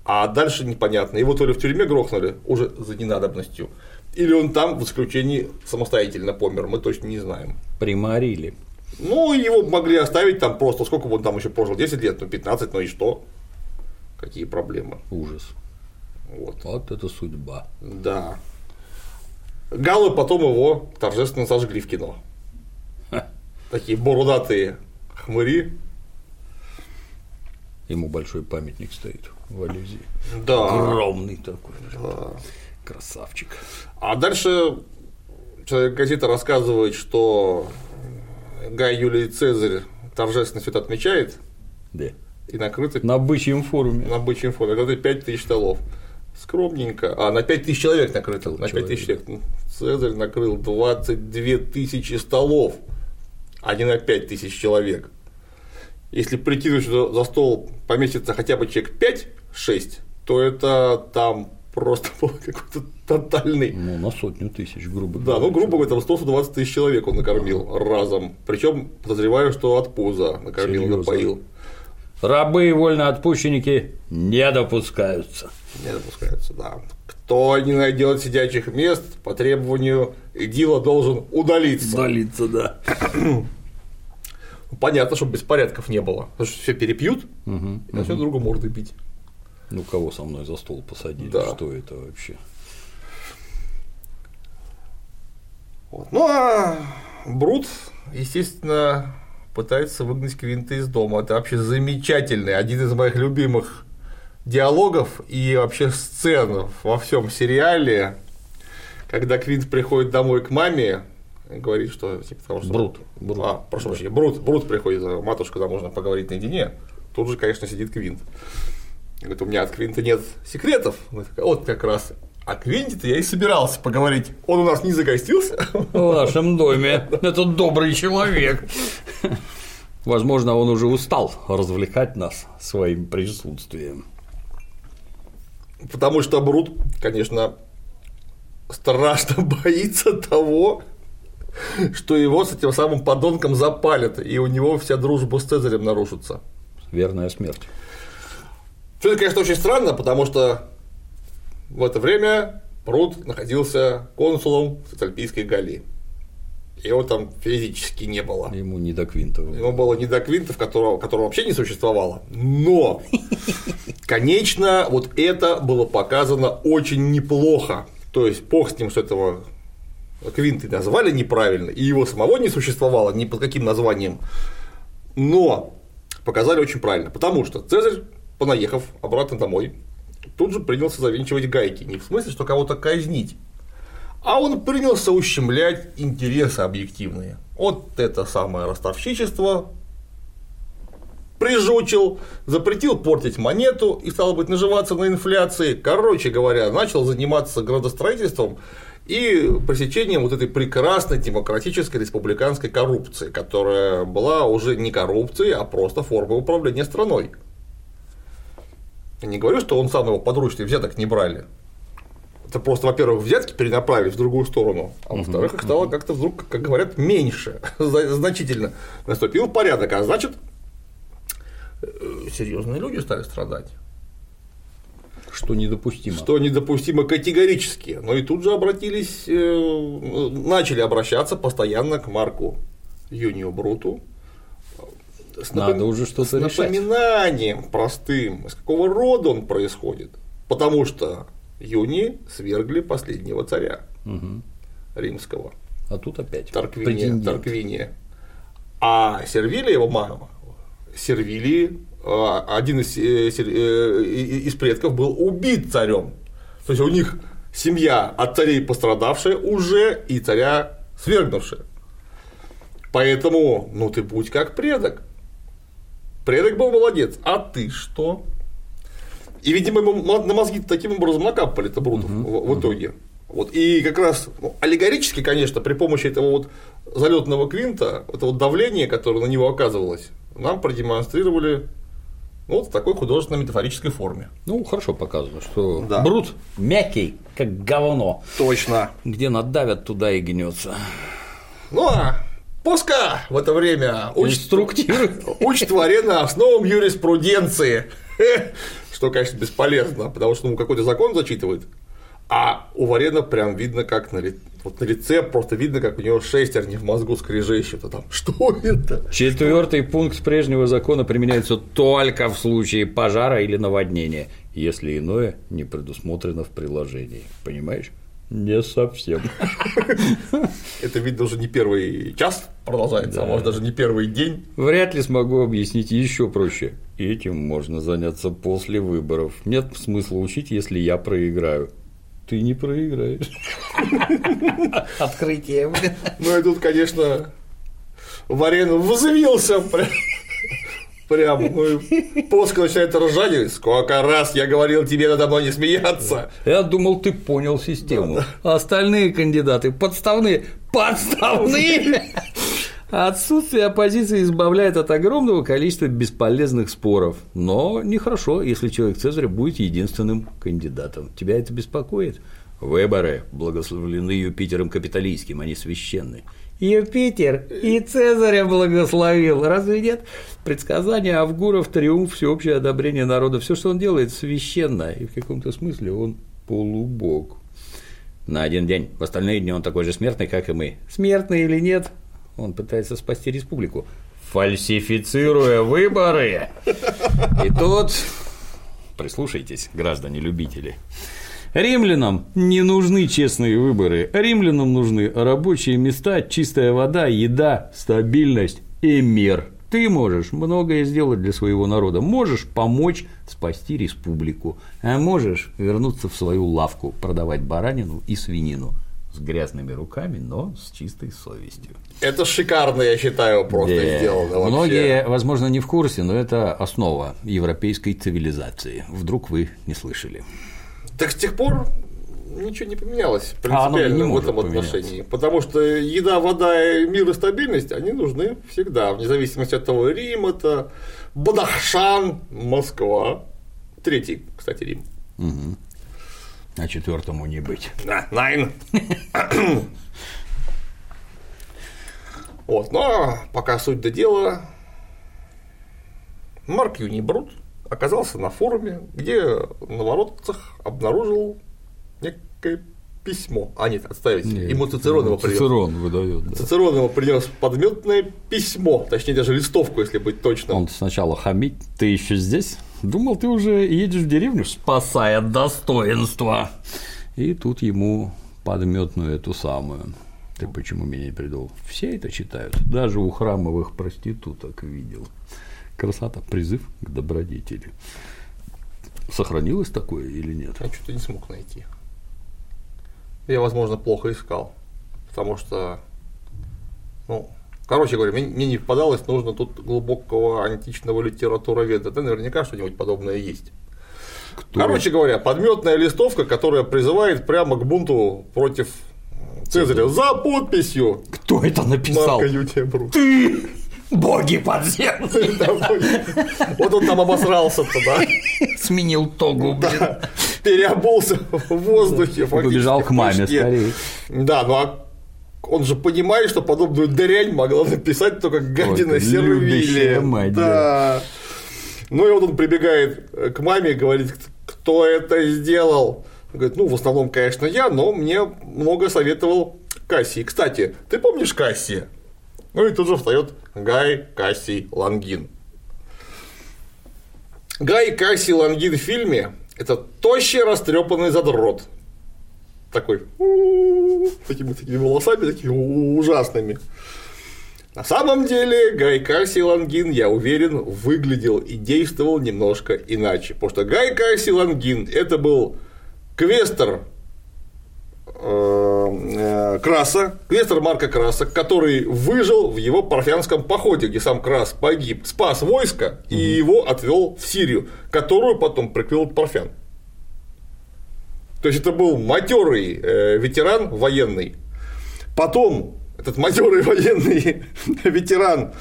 А дальше непонятно. Его то ли в тюрьме грохнули уже за ненадобностью, или он там в исключении самостоятельно помер, мы точно не знаем. Приморили. Ну, его могли оставить там просто, сколько он там еще прожил, 10 лет, ну 15, ну и что? Какие проблемы? Ужас. Вот. вот это судьба. Да. Галы потом его торжественно сожгли в кино такие бородатые хмыри. Ему большой памятник стоит в Алюзии. Да. Огромный такой. Да. Красавчик. А дальше человек газета рассказывает, что Гай Юлий Цезарь торжественно все это отмечает. Да. И накрыто. На бычьем форуме. На бычьем форуме. Это 5 тысяч столов. Скромненько. А, на 5 тысяч человек накрыто. На 5 тысяч человек. Цезарь накрыл 22 тысячи столов а не на 5 тысяч человек. Если прикинуть, что за стол поместится хотя бы человек 5-6, то это там просто был какой-то тотальный. Ну, на сотню тысяч, грубо говоря. Да, ну, грубо говоря, там 120 тысяч человек он накормил да. разом. Причем подозреваю, что от пуза накормил, Серьезно? напоил. Рабы и вольноотпущенники не допускаются. Не допускаются, да. Кто не найдет сидячих мест, по требованию Идила должен удалиться. Удалиться, да. Понятно, чтобы беспорядков не было. Потому что все перепьют угу, и начнут угу. друга морды бить. Ну, кого со мной за стол посадили? Да. Что это вообще? Вот. Ну а Брут, естественно, пытается выгнать Квинта из дома. Это вообще замечательный, один из моих любимых диалогов и вообще сцен во всем сериале, когда Квинт приходит домой к маме, говорит, что типа того, что. Брут. Брут. А, прошу прощения, Брут, Брут приходит, матушка, там можно поговорить наедине. Тут же, конечно, сидит Квинт. Говорит, у меня от Квинта нет секретов. Вот как раз о Квинте-то я и собирался поговорить. Он у нас не загостился. В нашем доме. Это добрый человек. Возможно, он уже устал развлекать нас своим присутствием. Потому что Брут, конечно, страшно боится того, что его с этим самым подонком запалят, и у него вся дружба с Цезарем нарушится. Верная смерть. Все это, конечно, очень странно, потому что в это время Брут находился консулом в Цицальпийской Галлии. Его там физически не было. Ему не до квинтов. Ему было не до квинтов, которого, которого вообще не существовало. Но, конечно, вот это было показано очень неплохо. То есть, бог с ним, что этого Квинты назвали неправильно, и его самого не существовало ни под каким названием, но показали очень правильно, потому что Цезарь, понаехав обратно домой, тут же принялся завинчивать гайки, не в смысле, что кого-то казнить, а он принялся ущемлять интересы объективные. Вот это самое ростовщичество прижучил, запретил портить монету и, стало быть, наживаться на инфляции. Короче говоря, начал заниматься градостроительством и пресечением вот этой прекрасной демократической республиканской коррупции, которая была уже не коррупцией, а просто формой управления страной. Не говорю, что он сам его подручный взяток не брали. Это просто, во-первых, взятки перенаправили в другую сторону, а во-вторых, их стало как-то вдруг, как говорят, меньше, значительно. Наступил порядок, а значит, э, серьезные люди стали страдать. Что недопустимо. Что недопустимо категорически. Но и тут же обратились, э, начали обращаться постоянно к Марку Юнию Бруту. С Надо уже что-то с напоминанием простым, из какого рода он происходит. Потому что Юни свергли последнего царя римского. А тут опять Тарквиния. Тарквиния. А Сервилия, его мама, Сервилий, э, один из, э, э, из предков был убит царем. То есть у них семья от царей пострадавшая уже и царя свергнувшая. Поэтому, ну ты будь как предок. Предок был молодец, а ты что? И, видимо, ему на мозги таким образом накапали то Брутов в, в итоге. Вот. И как раз ну, аллегорически, конечно, при помощи этого вот залетного квинта, это вот давление, которое на него оказывалось, нам продемонстрировали ну, вот в такой художественно-метафорической форме. Ну, хорошо показано, что Да. Брут мягкий, как говно. Точно. Где надавят, туда и гнется. Ну а Пуска в это время учит, учит Варена основам юриспруденции. Что, конечно, бесполезно, потому что ну, какой-то закон зачитывает. А у Варена прям видно, как на, ли- вот на лице просто видно, как у него шестерни в мозгу скрежещут. А там, что это? Четвертый пункт прежнего закона применяется только в случае пожара или наводнения, если иное не предусмотрено в приложении. Понимаешь? Не совсем. Это, видно, уже не первый час продолжается, а может даже не первый день. Вряд ли смогу объяснить еще проще. Этим можно заняться после выборов. Нет смысла учить, если я проиграю. Ты не проиграешь. Открытие. Ну и тут, конечно, Варен взвился прям. Ну и Поска начинает ржать, сколько раз я говорил тебе надо мной не смеяться. Я думал, ты понял систему. А остальные кандидаты подставные. Подставные! Отсутствие оппозиции избавляет от огромного количества бесполезных споров. Но нехорошо, если человек Цезаря будет единственным кандидатом. Тебя это беспокоит? Выборы благословлены Юпитером Капитолийским, они священны. Юпитер и Цезаря благословил, разве нет? Предсказание Авгуров, триумф, всеобщее одобрение народа, все, что он делает, священно, и в каком-то смысле он полубог. На один день, в остальные дни он такой же смертный, как и мы. Смертный или нет, он пытается спасти республику, фальсифицируя выборы. И тут, прислушайтесь, граждане-любители, Римлянам не нужны честные выборы, римлянам нужны рабочие места, чистая вода, еда, стабильность и мир. Ты можешь многое сделать для своего народа, можешь помочь спасти республику, а можешь вернуться в свою лавку, продавать баранину и свинину с грязными руками, но с чистой совестью. Это шикарно, я считаю, просто Да. сделано вообще. Многие, возможно, не в курсе, но это основа европейской цивилизации. Вдруг вы не слышали. Так с тех пор ничего не поменялось А принципиально в может этом отношении. Потому что еда, вода, и мир и стабильность, они нужны всегда, вне зависимости от того, Рим это, Бадахшан, Москва. Третий, кстати, Рим. А четвертому не быть. Да, Найн. Вот, но пока суть до дела, Марк Юнибрут оказался на форуме, где на воротцах обнаружил некое письмо. А нет, отставить. Ему Цицерон его привез. Цицерон выдает. да. Цицерон ему принес подметное письмо, точнее даже листовку, если быть точным. Он сначала хамить, ты еще здесь? Думал, ты уже едешь в деревню, спасая достоинство. И тут ему подметную эту самую. Ты почему меня не придумал? Все это читают. Даже у храмовых проституток видел. Красота, призыв к добродетели. Сохранилось такое или нет? Я что-то не смог найти. Я, возможно, плохо искал. Потому что, ну, короче говоря, мне, мне не попадалось, нужно тут глубокого античного литературоведа. Да наверняка что-нибудь подобное есть. Кто? Короче говоря, подметная листовка, которая призывает прямо к бунту против Цезаря за подписью Кто это написал? Марка. Ты! Боги подземные! Вот он там обосрался-то, да? Сменил тогу, блин. Переобулся в воздухе. Побежал к маме скорее. Да, ну а он же понимает, что подобную дрянь могла написать только гадина Сервилия. любящая мать, да. Ну и вот он прибегает к маме и говорит, кто это сделал. Он говорит, ну, в основном, конечно, я, но мне много советовал Кассий. Кстати, ты помнишь Кассия? Ну и тут же встает Гай Кассий Лангин. Гай Кассий Лангин в фильме Это тощий растрепанный задрот. Такой, такими, такими волосами, такими ужасными. На самом деле Гай Карси Лангин, я уверен, выглядел и действовал немножко иначе. Потому что Гай Карси Лангин это был квестер Краса, квестер Марка Краса, который выжил в его парфянском походе, где сам Крас погиб, спас войско и его отвел в Сирию, которую потом прикрыл Парфян. То есть это был матерый э, ветеран военный. Потом этот матерый военный ветеран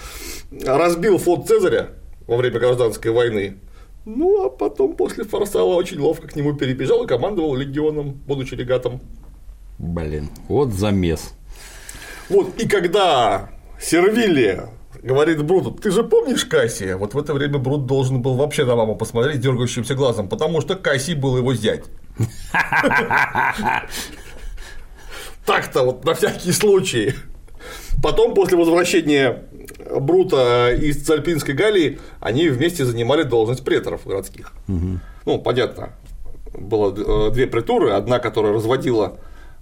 разбил флот Цезаря во время гражданской войны. Ну, а потом после Фарсала очень ловко к нему перебежал и командовал легионом, будучи легатом. Блин, вот замес. Вот, и когда Сервилия говорит Бруту, ты же помнишь Кассия? Вот в это время Брут должен был вообще на маму посмотреть дергающимся глазом, потому что Кассий был его зять. Так-то вот на всякий случай. Потом, после возвращения Брута из Цальпинской Галлии, они вместе занимали должность преторов городских. Ну, понятно, было э, две претуры, одна, которая разводила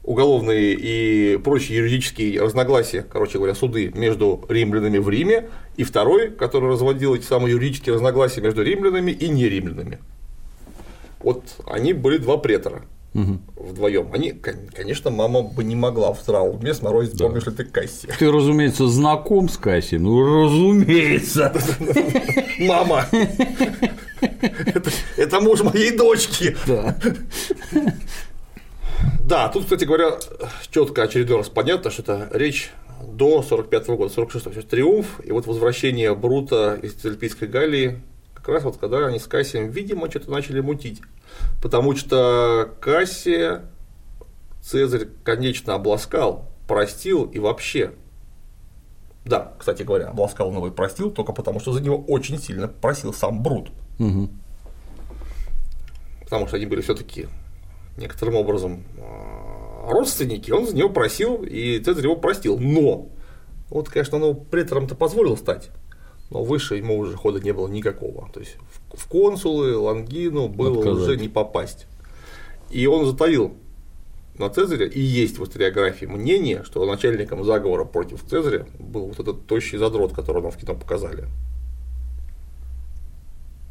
уголовные и прочие юридические разногласия, короче говоря, суды между римлянами в Риме, и второй, который разводил эти самые юридические разногласия между римлянами и неримлянами. Вот они были два претора угу. вдвоем. Они, конечно, мама бы не могла в трауме сморозить, да. помнишь ли ты Касси. Ты, разумеется, знаком с Касси, ну, разумеется. Мама, это муж моей дочки. Да. Да, тут, кстати говоря, четко очередной раз понятно, что это речь до 45 -го года, 46 -го, триумф, и вот возвращение Брута из Цельпийской Галлии, как раз вот когда они с Кассием, видимо, что-то начали мутить. Потому что Кассия Цезарь, конечно, обласкал, простил и вообще. Да, кстати говоря, обласкал его и простил только потому, что за него очень сильно просил сам Брут. Угу. Потому что они были все-таки некоторым образом а, родственники, он за него просил, и Цезарь его простил. Но, вот, конечно, он претором-то позволил стать, но выше ему уже хода не было никакого. То есть в консулы Лангину было Отказать. уже не попасть. И он затаил на Цезаря, и есть в историографии мнение, что начальником заговора против Цезаря был вот этот тощий задрот, который нам в кино показали.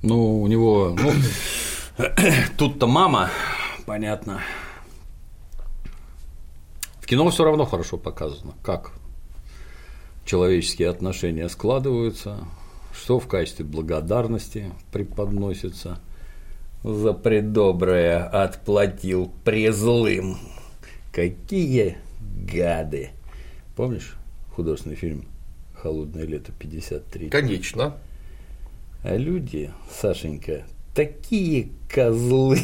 Ну, у него, ну, тут-то мама понятно. В кино все равно хорошо показано, как человеческие отношения складываются, что в качестве благодарности преподносится за предоброе отплатил презлым. Какие гады! Помнишь художественный фильм «Холодное лето 53»? Конечно. А люди, Сашенька, такие козлы.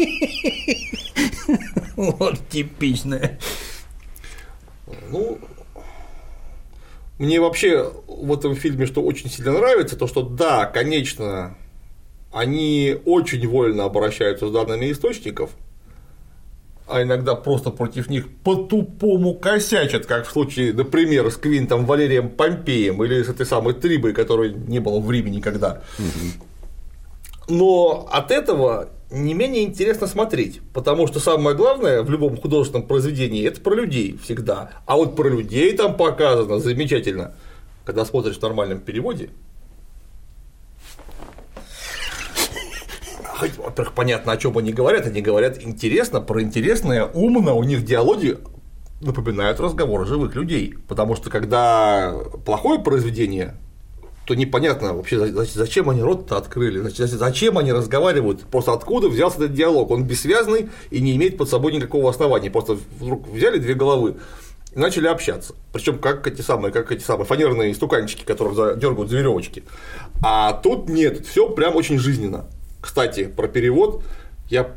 Вот типичное. Ну, мне вообще в этом фильме что очень сильно нравится, то что да, конечно, они очень вольно обращаются с данными источников, а иногда просто против них по-тупому косячат, как в случае, например, с Квинтом Валерием Помпеем или с этой самой Трибой, которой не было в Риме никогда. Но от этого не менее интересно смотреть, потому что самое главное в любом художественном произведении это про людей всегда. А вот про людей там показано замечательно. Когда смотришь в нормальном переводе, во-первых, понятно, о чем они говорят, они говорят интересно, про интересное, умно, у них диалоги напоминают разговоры живых людей, потому что когда плохое произведение, то непонятно вообще, зачем они рот-то открыли, зачем они разговаривают, просто откуда взялся этот диалог, он бессвязный и не имеет под собой никакого основания, просто вдруг взяли две головы и начали общаться. Причем как эти самые, как эти самые фанерные стуканчики, которые дергают за веревочки. А тут нет, все прям очень жизненно. Кстати, про перевод я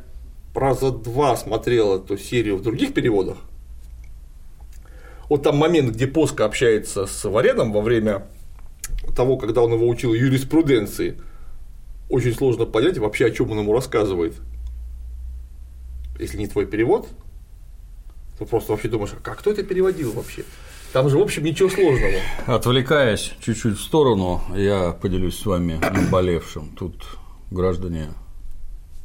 раза два смотрел эту серию в других переводах. Вот там момент, где Поска общается с Вареном во время того, когда он его учил юриспруденции, очень сложно понять вообще, о чем он ему рассказывает. Если не твой перевод, то просто вообще думаешь, а как кто это переводил вообще? Там же, в общем, ничего сложного. Отвлекаясь чуть-чуть в сторону, я поделюсь с вами наболевшим. Тут граждане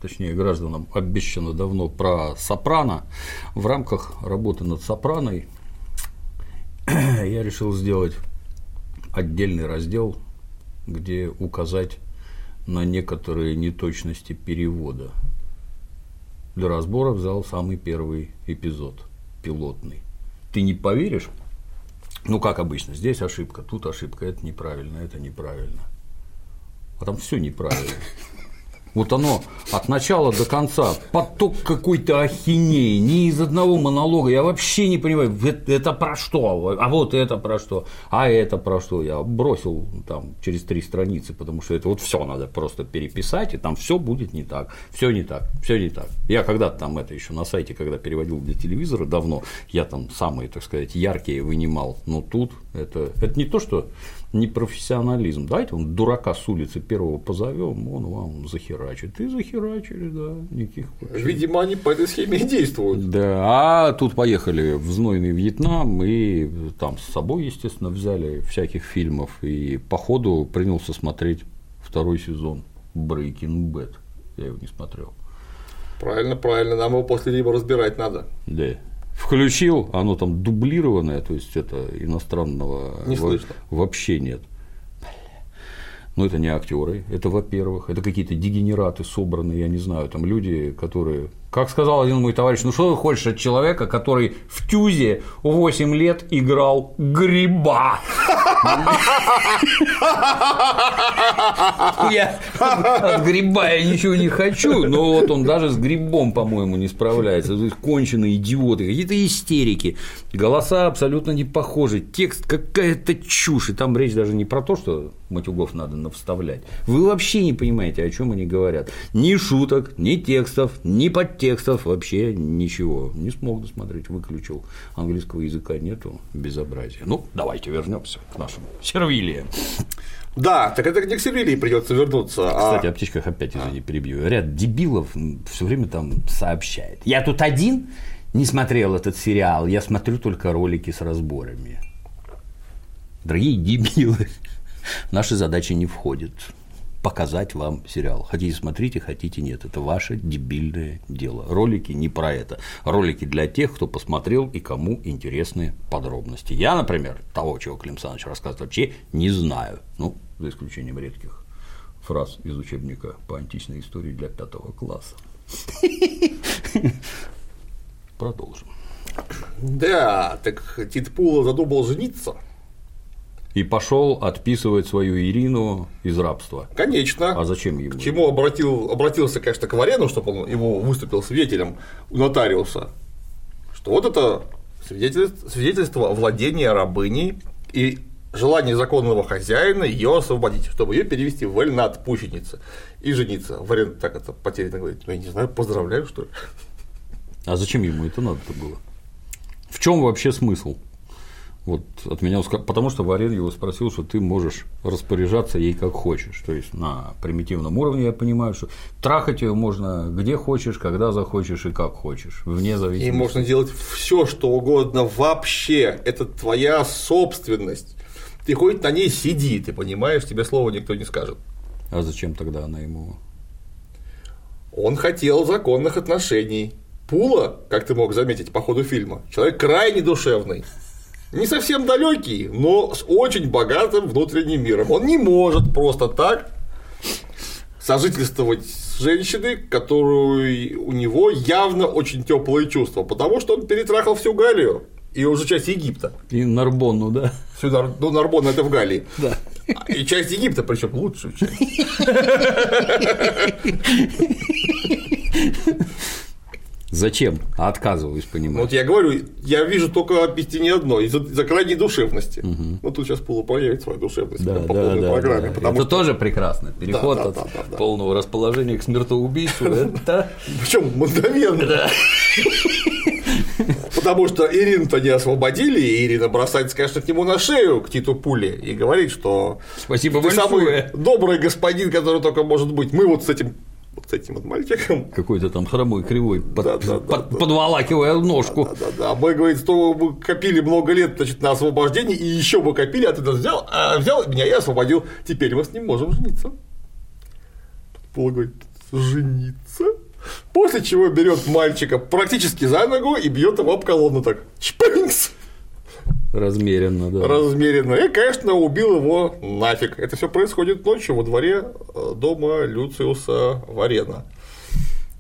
точнее гражданам обещано давно про Сопрано. В рамках работы над Сопраной я решил сделать отдельный раздел, где указать на некоторые неточности перевода. Для разбора взял самый первый эпизод, пилотный. Ты не поверишь, ну как обычно, здесь ошибка, тут ошибка, это неправильно, это неправильно. А там все неправильно. Вот оно от начала до конца, поток какой-то ахинеи, не из одного монолога, я вообще не понимаю, это, про что, а вот это про что, а это про что, я бросил там через три страницы, потому что это вот все надо просто переписать, и там все будет не так, все не так, все не так. Я когда-то там это еще на сайте, когда переводил для телевизора давно, я там самые, так сказать, яркие вынимал, но тут это, это не то, что непрофессионализм. Давайте он дурака с улицы первого позовем, он вам захерачит. И захерачили, да, никаких вообще. Видимо, они по этой схеме и действуют. Да, а тут поехали в знойный Вьетнам и там с собой, естественно, взяли всяких фильмов и по ходу принялся смотреть второй сезон Breaking Bad. Я его не смотрел. Правильно, правильно, нам его после него разбирать надо. Да включил, оно там дублированное, то есть это иностранного не во- вообще нет. Ну, это не актеры, это, во-первых, это какие-то дегенераты собранные, я не знаю, там люди, которые. Как сказал один мой товарищ, ну что ты хочешь от человека, который в Тюзе 8 лет играл гриба? Я от гриба я ничего не хочу, но вот он даже с грибом, по-моему, не справляется. То есть конченые идиоты, какие-то истерики, голоса абсолютно не похожи, текст какая-то чушь. И там речь даже не про то, что матюгов надо навставлять. Вы вообще не понимаете, о чем они говорят. Ни шуток, ни текстов, ни подтекстов, вообще ничего. Не смог досмотреть, выключил. Английского языка нету, безобразие. Ну, давайте вернемся к нашему сервилии. Да, так это не к Севилии придется вернуться. А Кстати, о птичках опять, извини, перебью. Ряд дебилов все время там сообщает. Я тут один не смотрел этот сериал, я смотрю только ролики с разборами. Дорогие дебилы, наши задачи не входят показать вам сериал. Хотите смотрите, хотите нет. Это ваше дебильное дело. Ролики не про это. Ролики для тех, кто посмотрел и кому интересны подробности. Я, например, того, чего Клим Саныч рассказывает, вообще не знаю. Ну, за исключением редких фраз из учебника по античной истории для пятого класса. Продолжим. Да, так Титпула задумал жениться – и пошел отписывать свою Ирину из рабства. Конечно. А зачем ему? К чему обратил, обратился, конечно, к Варену, чтобы он его выступил свидетелем у нотариуса, что вот это свидетельство, свидетельство владения рабыней и желание законного хозяина ее освободить, чтобы ее перевести в Эльнат пущеницы и жениться. Варен так это потерянно говорит, ну я не знаю, поздравляю, что ли. А зачем ему это надо-то было? В чем вообще смысл? Вот от меня, потому что Варен его спросил, что ты можешь распоряжаться ей как хочешь. То есть на примитивном уровне я понимаю, что трахать ее можно где хочешь, когда захочешь и как хочешь, вне зависимости. И можно делать все, что угодно вообще. Это твоя собственность. Ты хоть на ней сиди, ты понимаешь, тебе слова никто не скажет. А зачем тогда она ему? Он хотел законных отношений. Пула, как ты мог заметить по ходу фильма, человек крайне душевный не совсем далекий, но с очень богатым внутренним миром. Он не может просто так сожительствовать с женщиной, которую у него явно очень теплые чувства, потому что он перетрахал всю Галию и уже часть Египта. И Нарбонну, да? Всю Нар... Ну, Нарбон это в Галии. Да. И часть Египта, причем лучшую часть. Зачем? А отказываюсь понимать. Вот я говорю, я вижу только объяснение одно из-за, из крайней душевности. Угу. Ну тут сейчас Пула проявит свою душевность да, по да, полной да, программе. Да. Потому это что... тоже прекрасно. Переход да, да, от да, да, да. полного расположения к смертоубийству. Это причем мгновенно. Потому что Ирину-то не освободили, и Ирина бросается, конечно, к нему на шею, к Титу Пуле, и говорит, что Спасибо ты большое. самый добрый господин, который только может быть. Мы вот с этим вот с этим вот мальчиком. Какой-то там хромой, кривой, под, Да, да, под- да, подволакивая ножку. Да, да, да. А мы, говорит, что мы копили много лет значит, на освобождение, и еще бы копили, а ты нас взял, а взял меня и освободил. Теперь мы с ним можем жениться. Пула говорит, жениться. После чего берет мальчика практически за ногу и бьет его об колонну так. Чпинкс! Размеренно, да. Размеренно. И, конечно, убил его нафиг. Это все происходит ночью во дворе э, дома Люциуса Варена.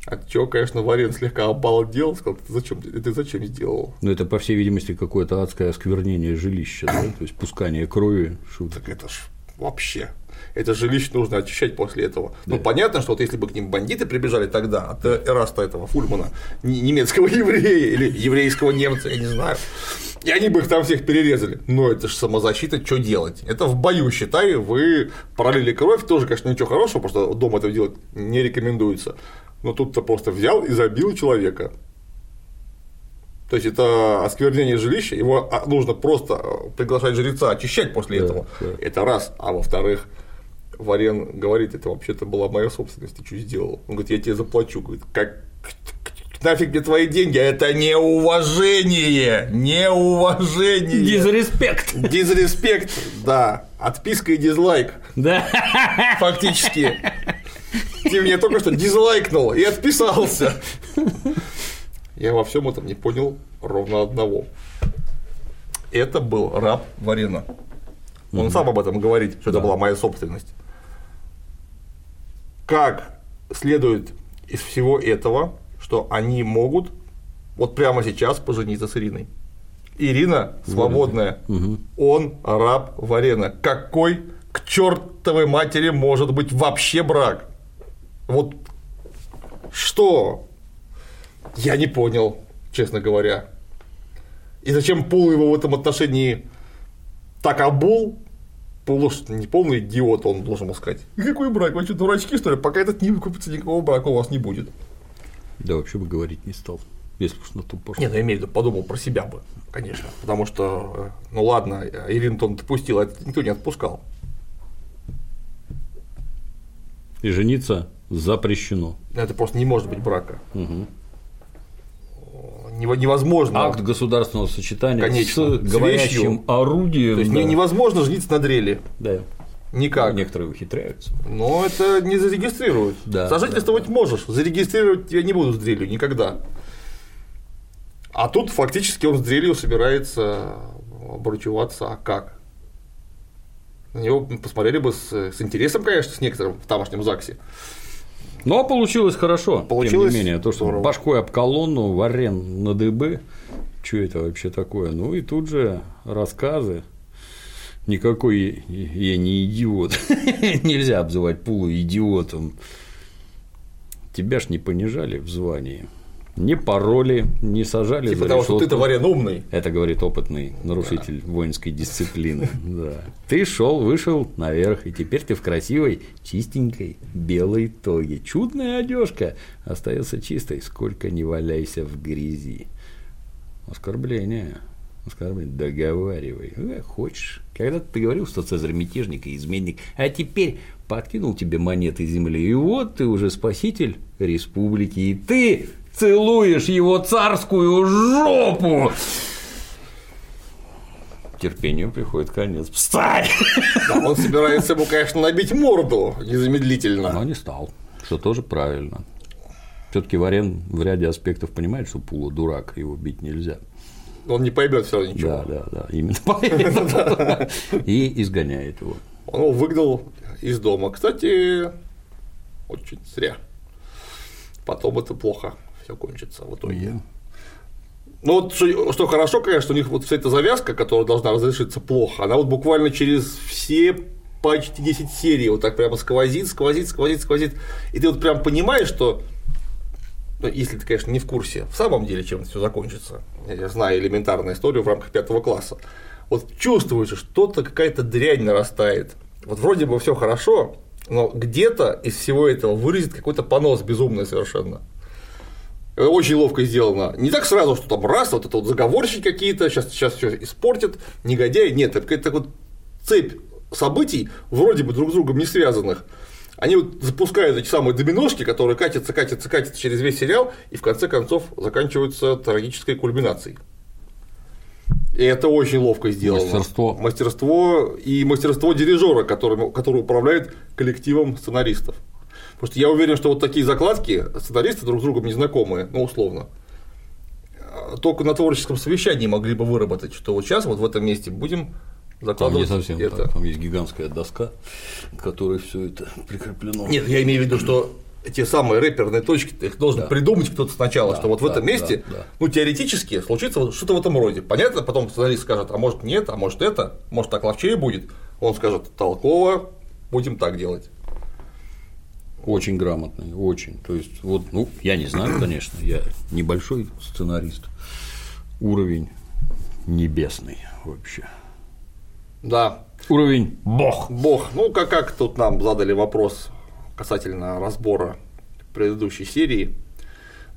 От чего, конечно, Варен слегка обалдел, сказал, ты зачем, ты зачем сделал? Ну, это, по всей видимости, какое-то адское осквернение жилища, да? то есть пускание крови, шуток. Так это ж вообще. Это жилище нужно очищать после этого. Ну, понятно, что вот если бы к ним бандиты прибежали тогда, от Эраста этого Фульмана, не- немецкого еврея или еврейского немца, я не знаю, и они бы их там всех перерезали. Но это же самозащита, что делать? Это в бою, считай, вы пролили кровь, тоже, конечно, ничего хорошего, просто дома этого делать не рекомендуется. Но тут-то просто взял и забил человека. То есть это осквернение жилища, его а, нужно просто э, приглашать жреца очищать после Да, этого. да. Это раз. А во-вторых, Варен говорит, это вообще-то была моя собственность, ты что сделал? Он говорит, я тебе заплачу. Говорит, как нафиг мне твои деньги, а это неуважение, неуважение. Дизреспект! Дизреспект, да, отписка и дизлайк, Да. фактически. Ты мне только что дизлайкнул и отписался. Я во всем этом не понял ровно одного. Это был раб Варена. Он сам об этом говорит, что это была моя собственность. Как следует из всего этого, что они могут вот прямо сейчас пожениться с Ириной. Ирина свободная, он раб Варена. Какой к чертовой матери может быть вообще брак? Вот что? Я не понял, честно говоря. И зачем Пул его в этом отношении так обул? Пул не полный идиот, он должен был сказать. Какой брак? Вы что, дурачки, что ли? Пока этот не выкупится, никакого брака у вас не будет. Да, вообще бы говорить не стал, если уж на то пошло. Нет, ну, я имею в виду, подумал про себя бы, конечно. Потому что, э, ну ладно, Ирину-то он допустил, а это никто не отпускал. И жениться запрещено. Это просто не может быть брака. Нево- Невозможно. Акт государственного сочетания Конечно, с с говорящим вещью. орудием. То есть да. не- невозможно жениться на дрели. Да. Никак. Некоторые ухитряются. Но это не зарегистрируют. Да, Сожительствовать можешь, зарегистрировать тебя не будут с дрелью никогда. А тут фактически он с дрелью собирается обручеваться, а как? На него посмотрели бы с, с интересом, конечно, с некоторым в тамошнем ЗАГСе. Но получилось хорошо. Получилось Тем не менее, то, что здорово. башкой об колонну, варен на дыбы, что это вообще такое? Ну и тут же рассказы. Никакой я не идиот. Нельзя обзывать Пулу идиотом. Тебя ж не понижали в звании. Не пароли, не сажали Типа за того, что решетку. ты-то варен умный. Это говорит опытный нарушитель воинской дисциплины. Да. Ты шел, вышел наверх, и теперь ты в красивой, чистенькой белой тоге. Чудная одежка остается чистой, сколько не валяйся в грязи. Оскорбление. Оскорбление. Договаривай. Э, хочешь. Когда ты говорил, что Цезарь мятежник и изменник, а теперь подкинул тебе монеты земли, и вот ты уже спаситель республики, и ты целуешь его царскую жопу. Терпению приходит конец. Встань! Да, он собирается ему, конечно, набить морду незамедлительно. Но не стал, что тоже правильно. Все-таки Варен в ряде аспектов понимает, что Пула дурак, его бить нельзя. Он не поймет все равно ничего. Да, да, да, именно поэтому. И изгоняет его. Он его выгнал из дома. Кстати, очень зря. Потом это плохо все кончится в итоге. Ну вот что хорошо, конечно, у них вот вся эта завязка, которая должна разрешиться плохо, она вот буквально через все почти 10 серий вот так прямо сквозит, сквозит, сквозит, сквозит. И ты вот прям понимаешь, что ну, если ты, конечно, не в курсе, в самом деле, чем это все закончится. Я знаю элементарную историю в рамках пятого класса. Вот чувствуешь, что что-то какая-то дрянь нарастает. Вот вроде бы все хорошо, но где-то из всего этого вылезет какой-то понос безумный совершенно. Это Очень ловко сделано. Не так сразу, что там раз, вот это вот заговорщики какие-то, сейчас, сейчас все испортят, негодяи. Нет, это какая-то вот цепь событий, вроде бы друг с другом не связанных. Они вот запускают эти самые доминошки, которые катятся, катятся, катятся через весь сериал, и в конце концов заканчиваются трагической кульминацией. И это очень ловко сделано. Мастерство. Мастерство и мастерство дирижера, который, который управляет коллективом сценаристов. Потому что я уверен, что вот такие закладки сценаристы друг с другом не знакомые, ну, условно. Только на творческом совещании могли бы выработать, что вот сейчас вот в этом месте будем Там не закладывать совсем это. так. Там есть гигантская доска, к которой все это прикреплено. Нет, я имею в виду, что эти самые рэперные точки, их должен Да. придумать кто-то сначала, Да, что вот в да, этом месте, да, да. ну, теоретически случится что-то в этом роде. Понятно, потом сценарист скажет, а может нет, а может это, может так ловчее будет. Он скажет, толково, будем так делать. Очень грамотный, очень. То есть, вот, ну, я не знаю, конечно, я небольшой сценарист. Уровень небесный вообще. Да, Уровень бог. Бог. Ну, как, как тут нам задали вопрос касательно разбора предыдущей серии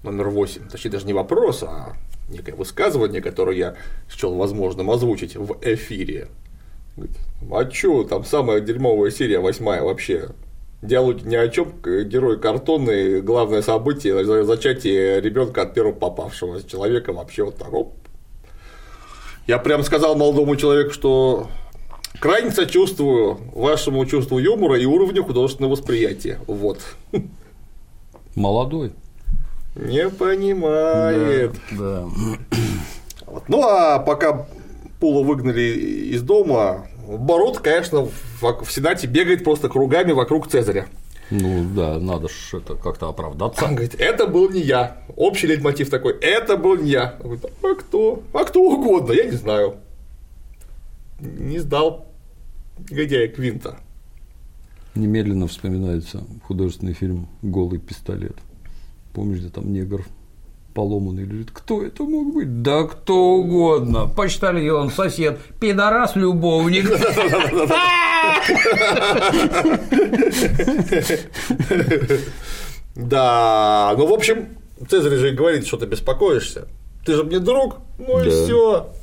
номер 8. Точнее, даже не вопрос, а некое высказывание, которое я счел возможным озвучить в эфире. А чё, там самая дерьмовая серия, восьмая вообще. Диалоги ни о чем, герой картонный, главное событие за- зачатие ребенка от первого попавшего человека вообще вот так. оп. Я прям сказал молодому человеку, что крайне сочувствую вашему чувству юмора и уровню художественного восприятия. Вот. Молодой. Не понимает. Да. Вот. Ну а пока Пула выгнали из дома, Бород, конечно, в Сенате бегает просто кругами вокруг Цезаря. Ну да, надо ж это как-то оправдаться. Он говорит, это был не я. Общий лейтмотив такой, это был не я. Он говорит, а кто? А кто угодно, я не знаю. Не сдал негодяя Квинта. Немедленно вспоминается художественный фильм «Голый пистолет». Помнишь, где там негр поломанный лежит? Кто это мог быть? Да кто угодно. Почтальон, сосед, пидорас, любовник. Да, ну в общем, Цезарь же говорит, что ты беспокоишься. Ты же мне друг, ну и все.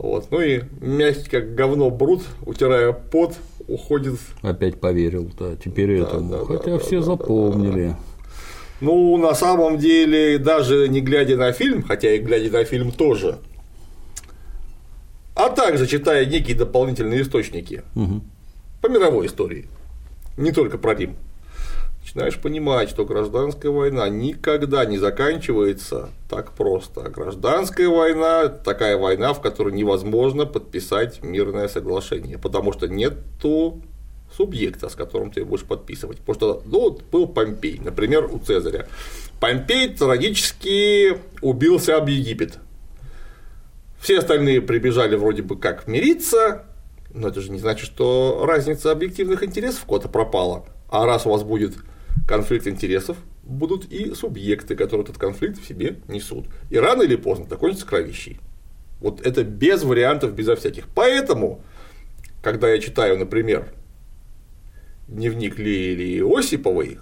Вот, ну и мягкий как говно Брут, утирая пот, уходит. Опять поверил, да, теперь Да, этому. да, Хотя да, все да, да, запомнили. Ну, на самом деле, даже не глядя на фильм, хотя и глядя на фильм тоже, а также читая некие дополнительные источники Мгм. по мировой истории, не только про Рим, начинаешь понимать, что гражданская война никогда не заканчивается так просто. Гражданская война – такая война, в которой невозможно подписать мирное соглашение, потому что нету субъекта, с которым ты будешь подписывать. Потому что ну, вот был Помпей, например, у Цезаря. Помпей трагически убился об Египет. Все остальные прибежали вроде бы как мириться, но это же не значит, что разница объективных интересов куда-то пропала. А раз у вас будет конфликт интересов, будут и субъекты, которые этот конфликт в себе несут. И рано или поздно закончится кровищей. Вот это без вариантов, безо всяких. Поэтому, когда я читаю, например, дневник Лилии Осиповой,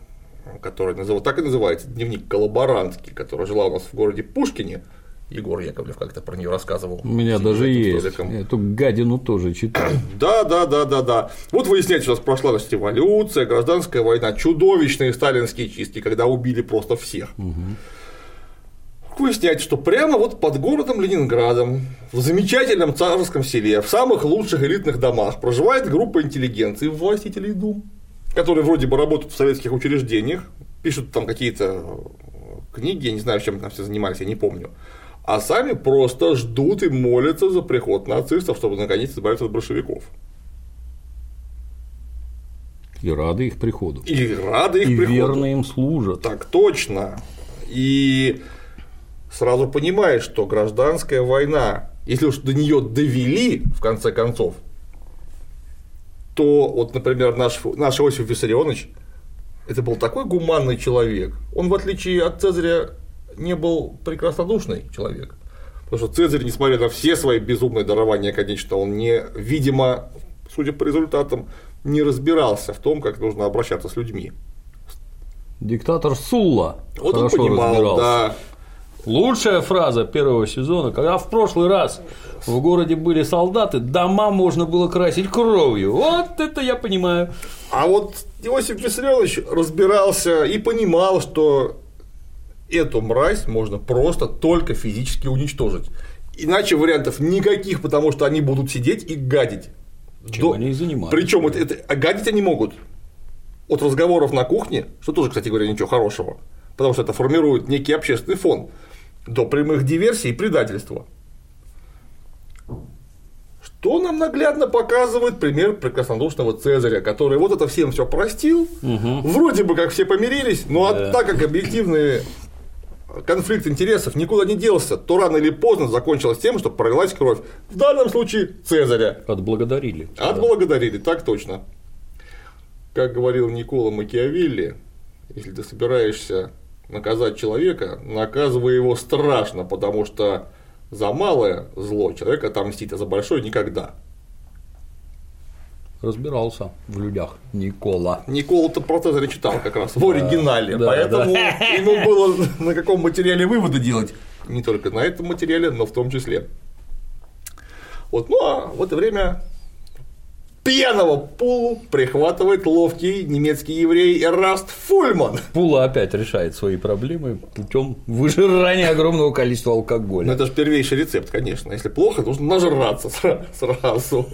который называл, так и называется, дневник коллаборантки, которая жила у нас в городе Пушкине, Егор Яковлев как-то про нее рассказывал. У меня даже есть. столиком. Эту гадину тоже читаю. Да, да, да, да, да. Вот выясняется, у нас прошла значит, революция, гражданская война, чудовищные сталинские чистки, когда убили просто всех. Выясняется, что прямо вот под городом Ленинградом, в замечательном царском селе, в самых лучших элитных домах проживает группа интеллигенции, властителей дум, которые вроде бы работают в советских учреждениях, пишут там какие-то книги, я не знаю, чем там все занимались, я не помню. А сами просто ждут и молятся за приход нацистов, чтобы наконец избавиться от большевиков. И рады их приходу. И рады их И приходу. верно им служат. Так точно. И сразу понимаешь, что гражданская война, если уж до нее довели, в конце концов, то вот, например, наш, наш Иосиф Виссарионович, это был такой гуманный человек. Он, в отличие от Цезаря, не был прекраснодушный человек. Потому что Цезарь, несмотря на все свои безумные дарования, конечно, он не, видимо, судя по результатам, не разбирался в том, как нужно обращаться с людьми. Диктатор Сулла Вот он хорошо понимал, разбирался. да. Лучшая фраза первого сезона, когда в прошлый раз в городе были солдаты, дома можно было красить кровью. Вот это я понимаю. А вот Иосиф Виссарионович разбирался и понимал, что эту мразь можно просто только физически уничтожить. Иначе вариантов никаких, потому что они будут сидеть и гадить. Чем они и занимались. Причем это, это- а гадить они могут от разговоров на кухне, что тоже, кстати говоря, ничего хорошего, потому что это формирует некий общественный фон, до прямых диверсий и предательства. Что нам наглядно показывает пример прекраснодушного Цезаря, который вот это всем все простил, вроде бы как все помирились, но а так как объективный конфликт интересов никуда не делся, то рано или поздно закончилось тем, что пролилась кровь. В данном случае Цезаря. Отблагодарили. Отблагодарили, так точно. Как говорил Никола Макиавелли, если ты собираешься наказать человека, наказывай его страшно, потому что за малое зло человек отомстит, а за большое никогда. Разбирался в людях Никола. Никола-то про Цезаря читал как раз в оригинале, да, поэтому ему было на каком материале выводы делать. Не только на этом материале, но в том числе. Вот, ну а в это время пьяного Пулу прихватывает ловкий немецкий еврей Эраст Фульман. Пула опять решает свои проблемы путем выжирания огромного количества алкоголя. Ну, это же первейший рецепт, конечно. Если плохо, нужно нажраться сразу.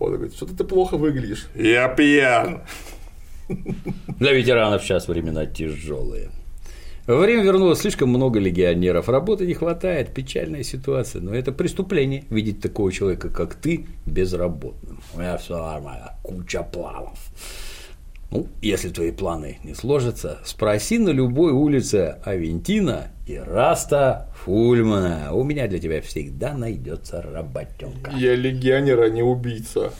Он говорит, что ты плохо выглядишь. Я пьян. Для ветеранов сейчас времена тяжелые. Во время вернулось слишком много легионеров, работы не хватает, печальная ситуация, но это преступление видеть такого человека, как ты, безработным. У меня все нормально, куча планов. Ну, если твои планы не сложатся, спроси на любой улице Авентина и Раста Фульмана. У меня для тебя всегда найдется работенка. Я легионер, а не убийца.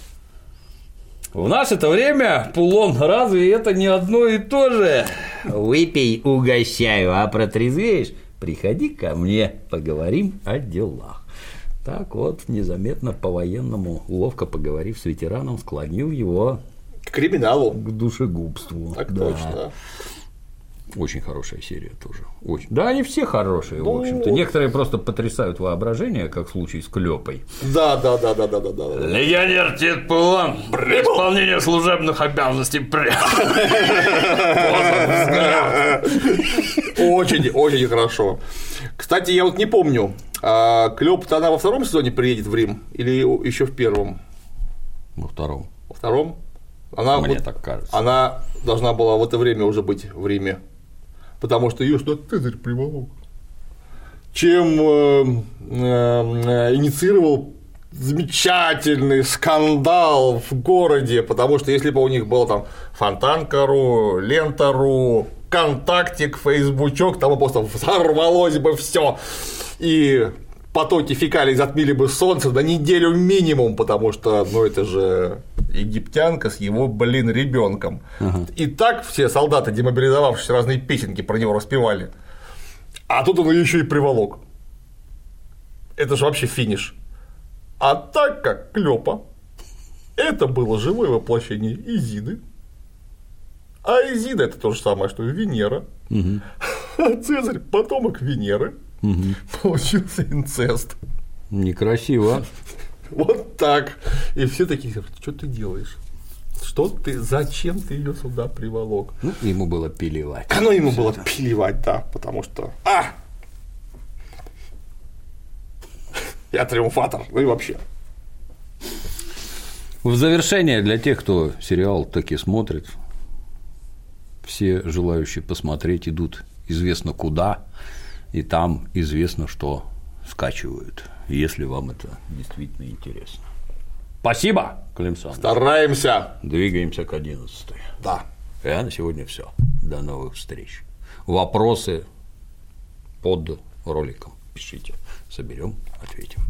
В наше это время, Пулон, разве это не одно и то же? Выпей, угощаю, а протрезвеешь, приходи ко мне, поговорим о делах. Так вот, незаметно по-военному, ловко поговорив с ветераном, склонил его к криминалу, к душегубству. Так да. точно. Очень хорошая серия тоже. Очень. Да, они все хорошие, ну, в общем-то. Некоторые просто потрясают воображение, как в случае с Клепой. Да, да, да, да, да, да, да. Легионер Тит Пулан. Исполнение служебных обязанностей. Очень, очень хорошо. Кстати, я вот не помню, а Клёп-то она во втором сезоне приедет в Рим или еще в первом? Во втором. Во втором? Она, Мне вот, так кажется. она должна была в это время уже быть в Риме потому что ее что Цезарь приволок. Чем э, э, инициировал замечательный скандал в городе, потому что если бы у них был там Фонтанка.ру, Лента.ру, Контактик, Фейсбучок, там просто взорвалось бы все. И потоки фекалий затмили бы солнце на неделю минимум, потому что, ну, это же египтянка с его, блин, ребенком. Ага. И так все солдаты, демобилизовавшись, разные песенки про него распевали. А тут он ее еще и приволок. Это же вообще финиш. А так как Клёпа это было живое воплощение Изиды, а Изида это то же самое, что и Венера, угу. а Цезарь потомок Венеры, угу. получился инцест. Некрасиво. Вот так. И все такие, что ты делаешь? Что ты, зачем ты ее сюда приволок? Ну, ему было пилевать. Ну, ему было пилевать, да, потому что. А! Я триумфатор, ну и вообще. В завершение для тех, кто сериал таки смотрит, все желающие посмотреть идут известно куда, и там известно, что скачивают если вам это действительно интересно. Спасибо, Клим Стараемся. Двигаемся к 11. Да. А на сегодня все. До новых встреч. Вопросы под роликом пишите. Соберем, ответим.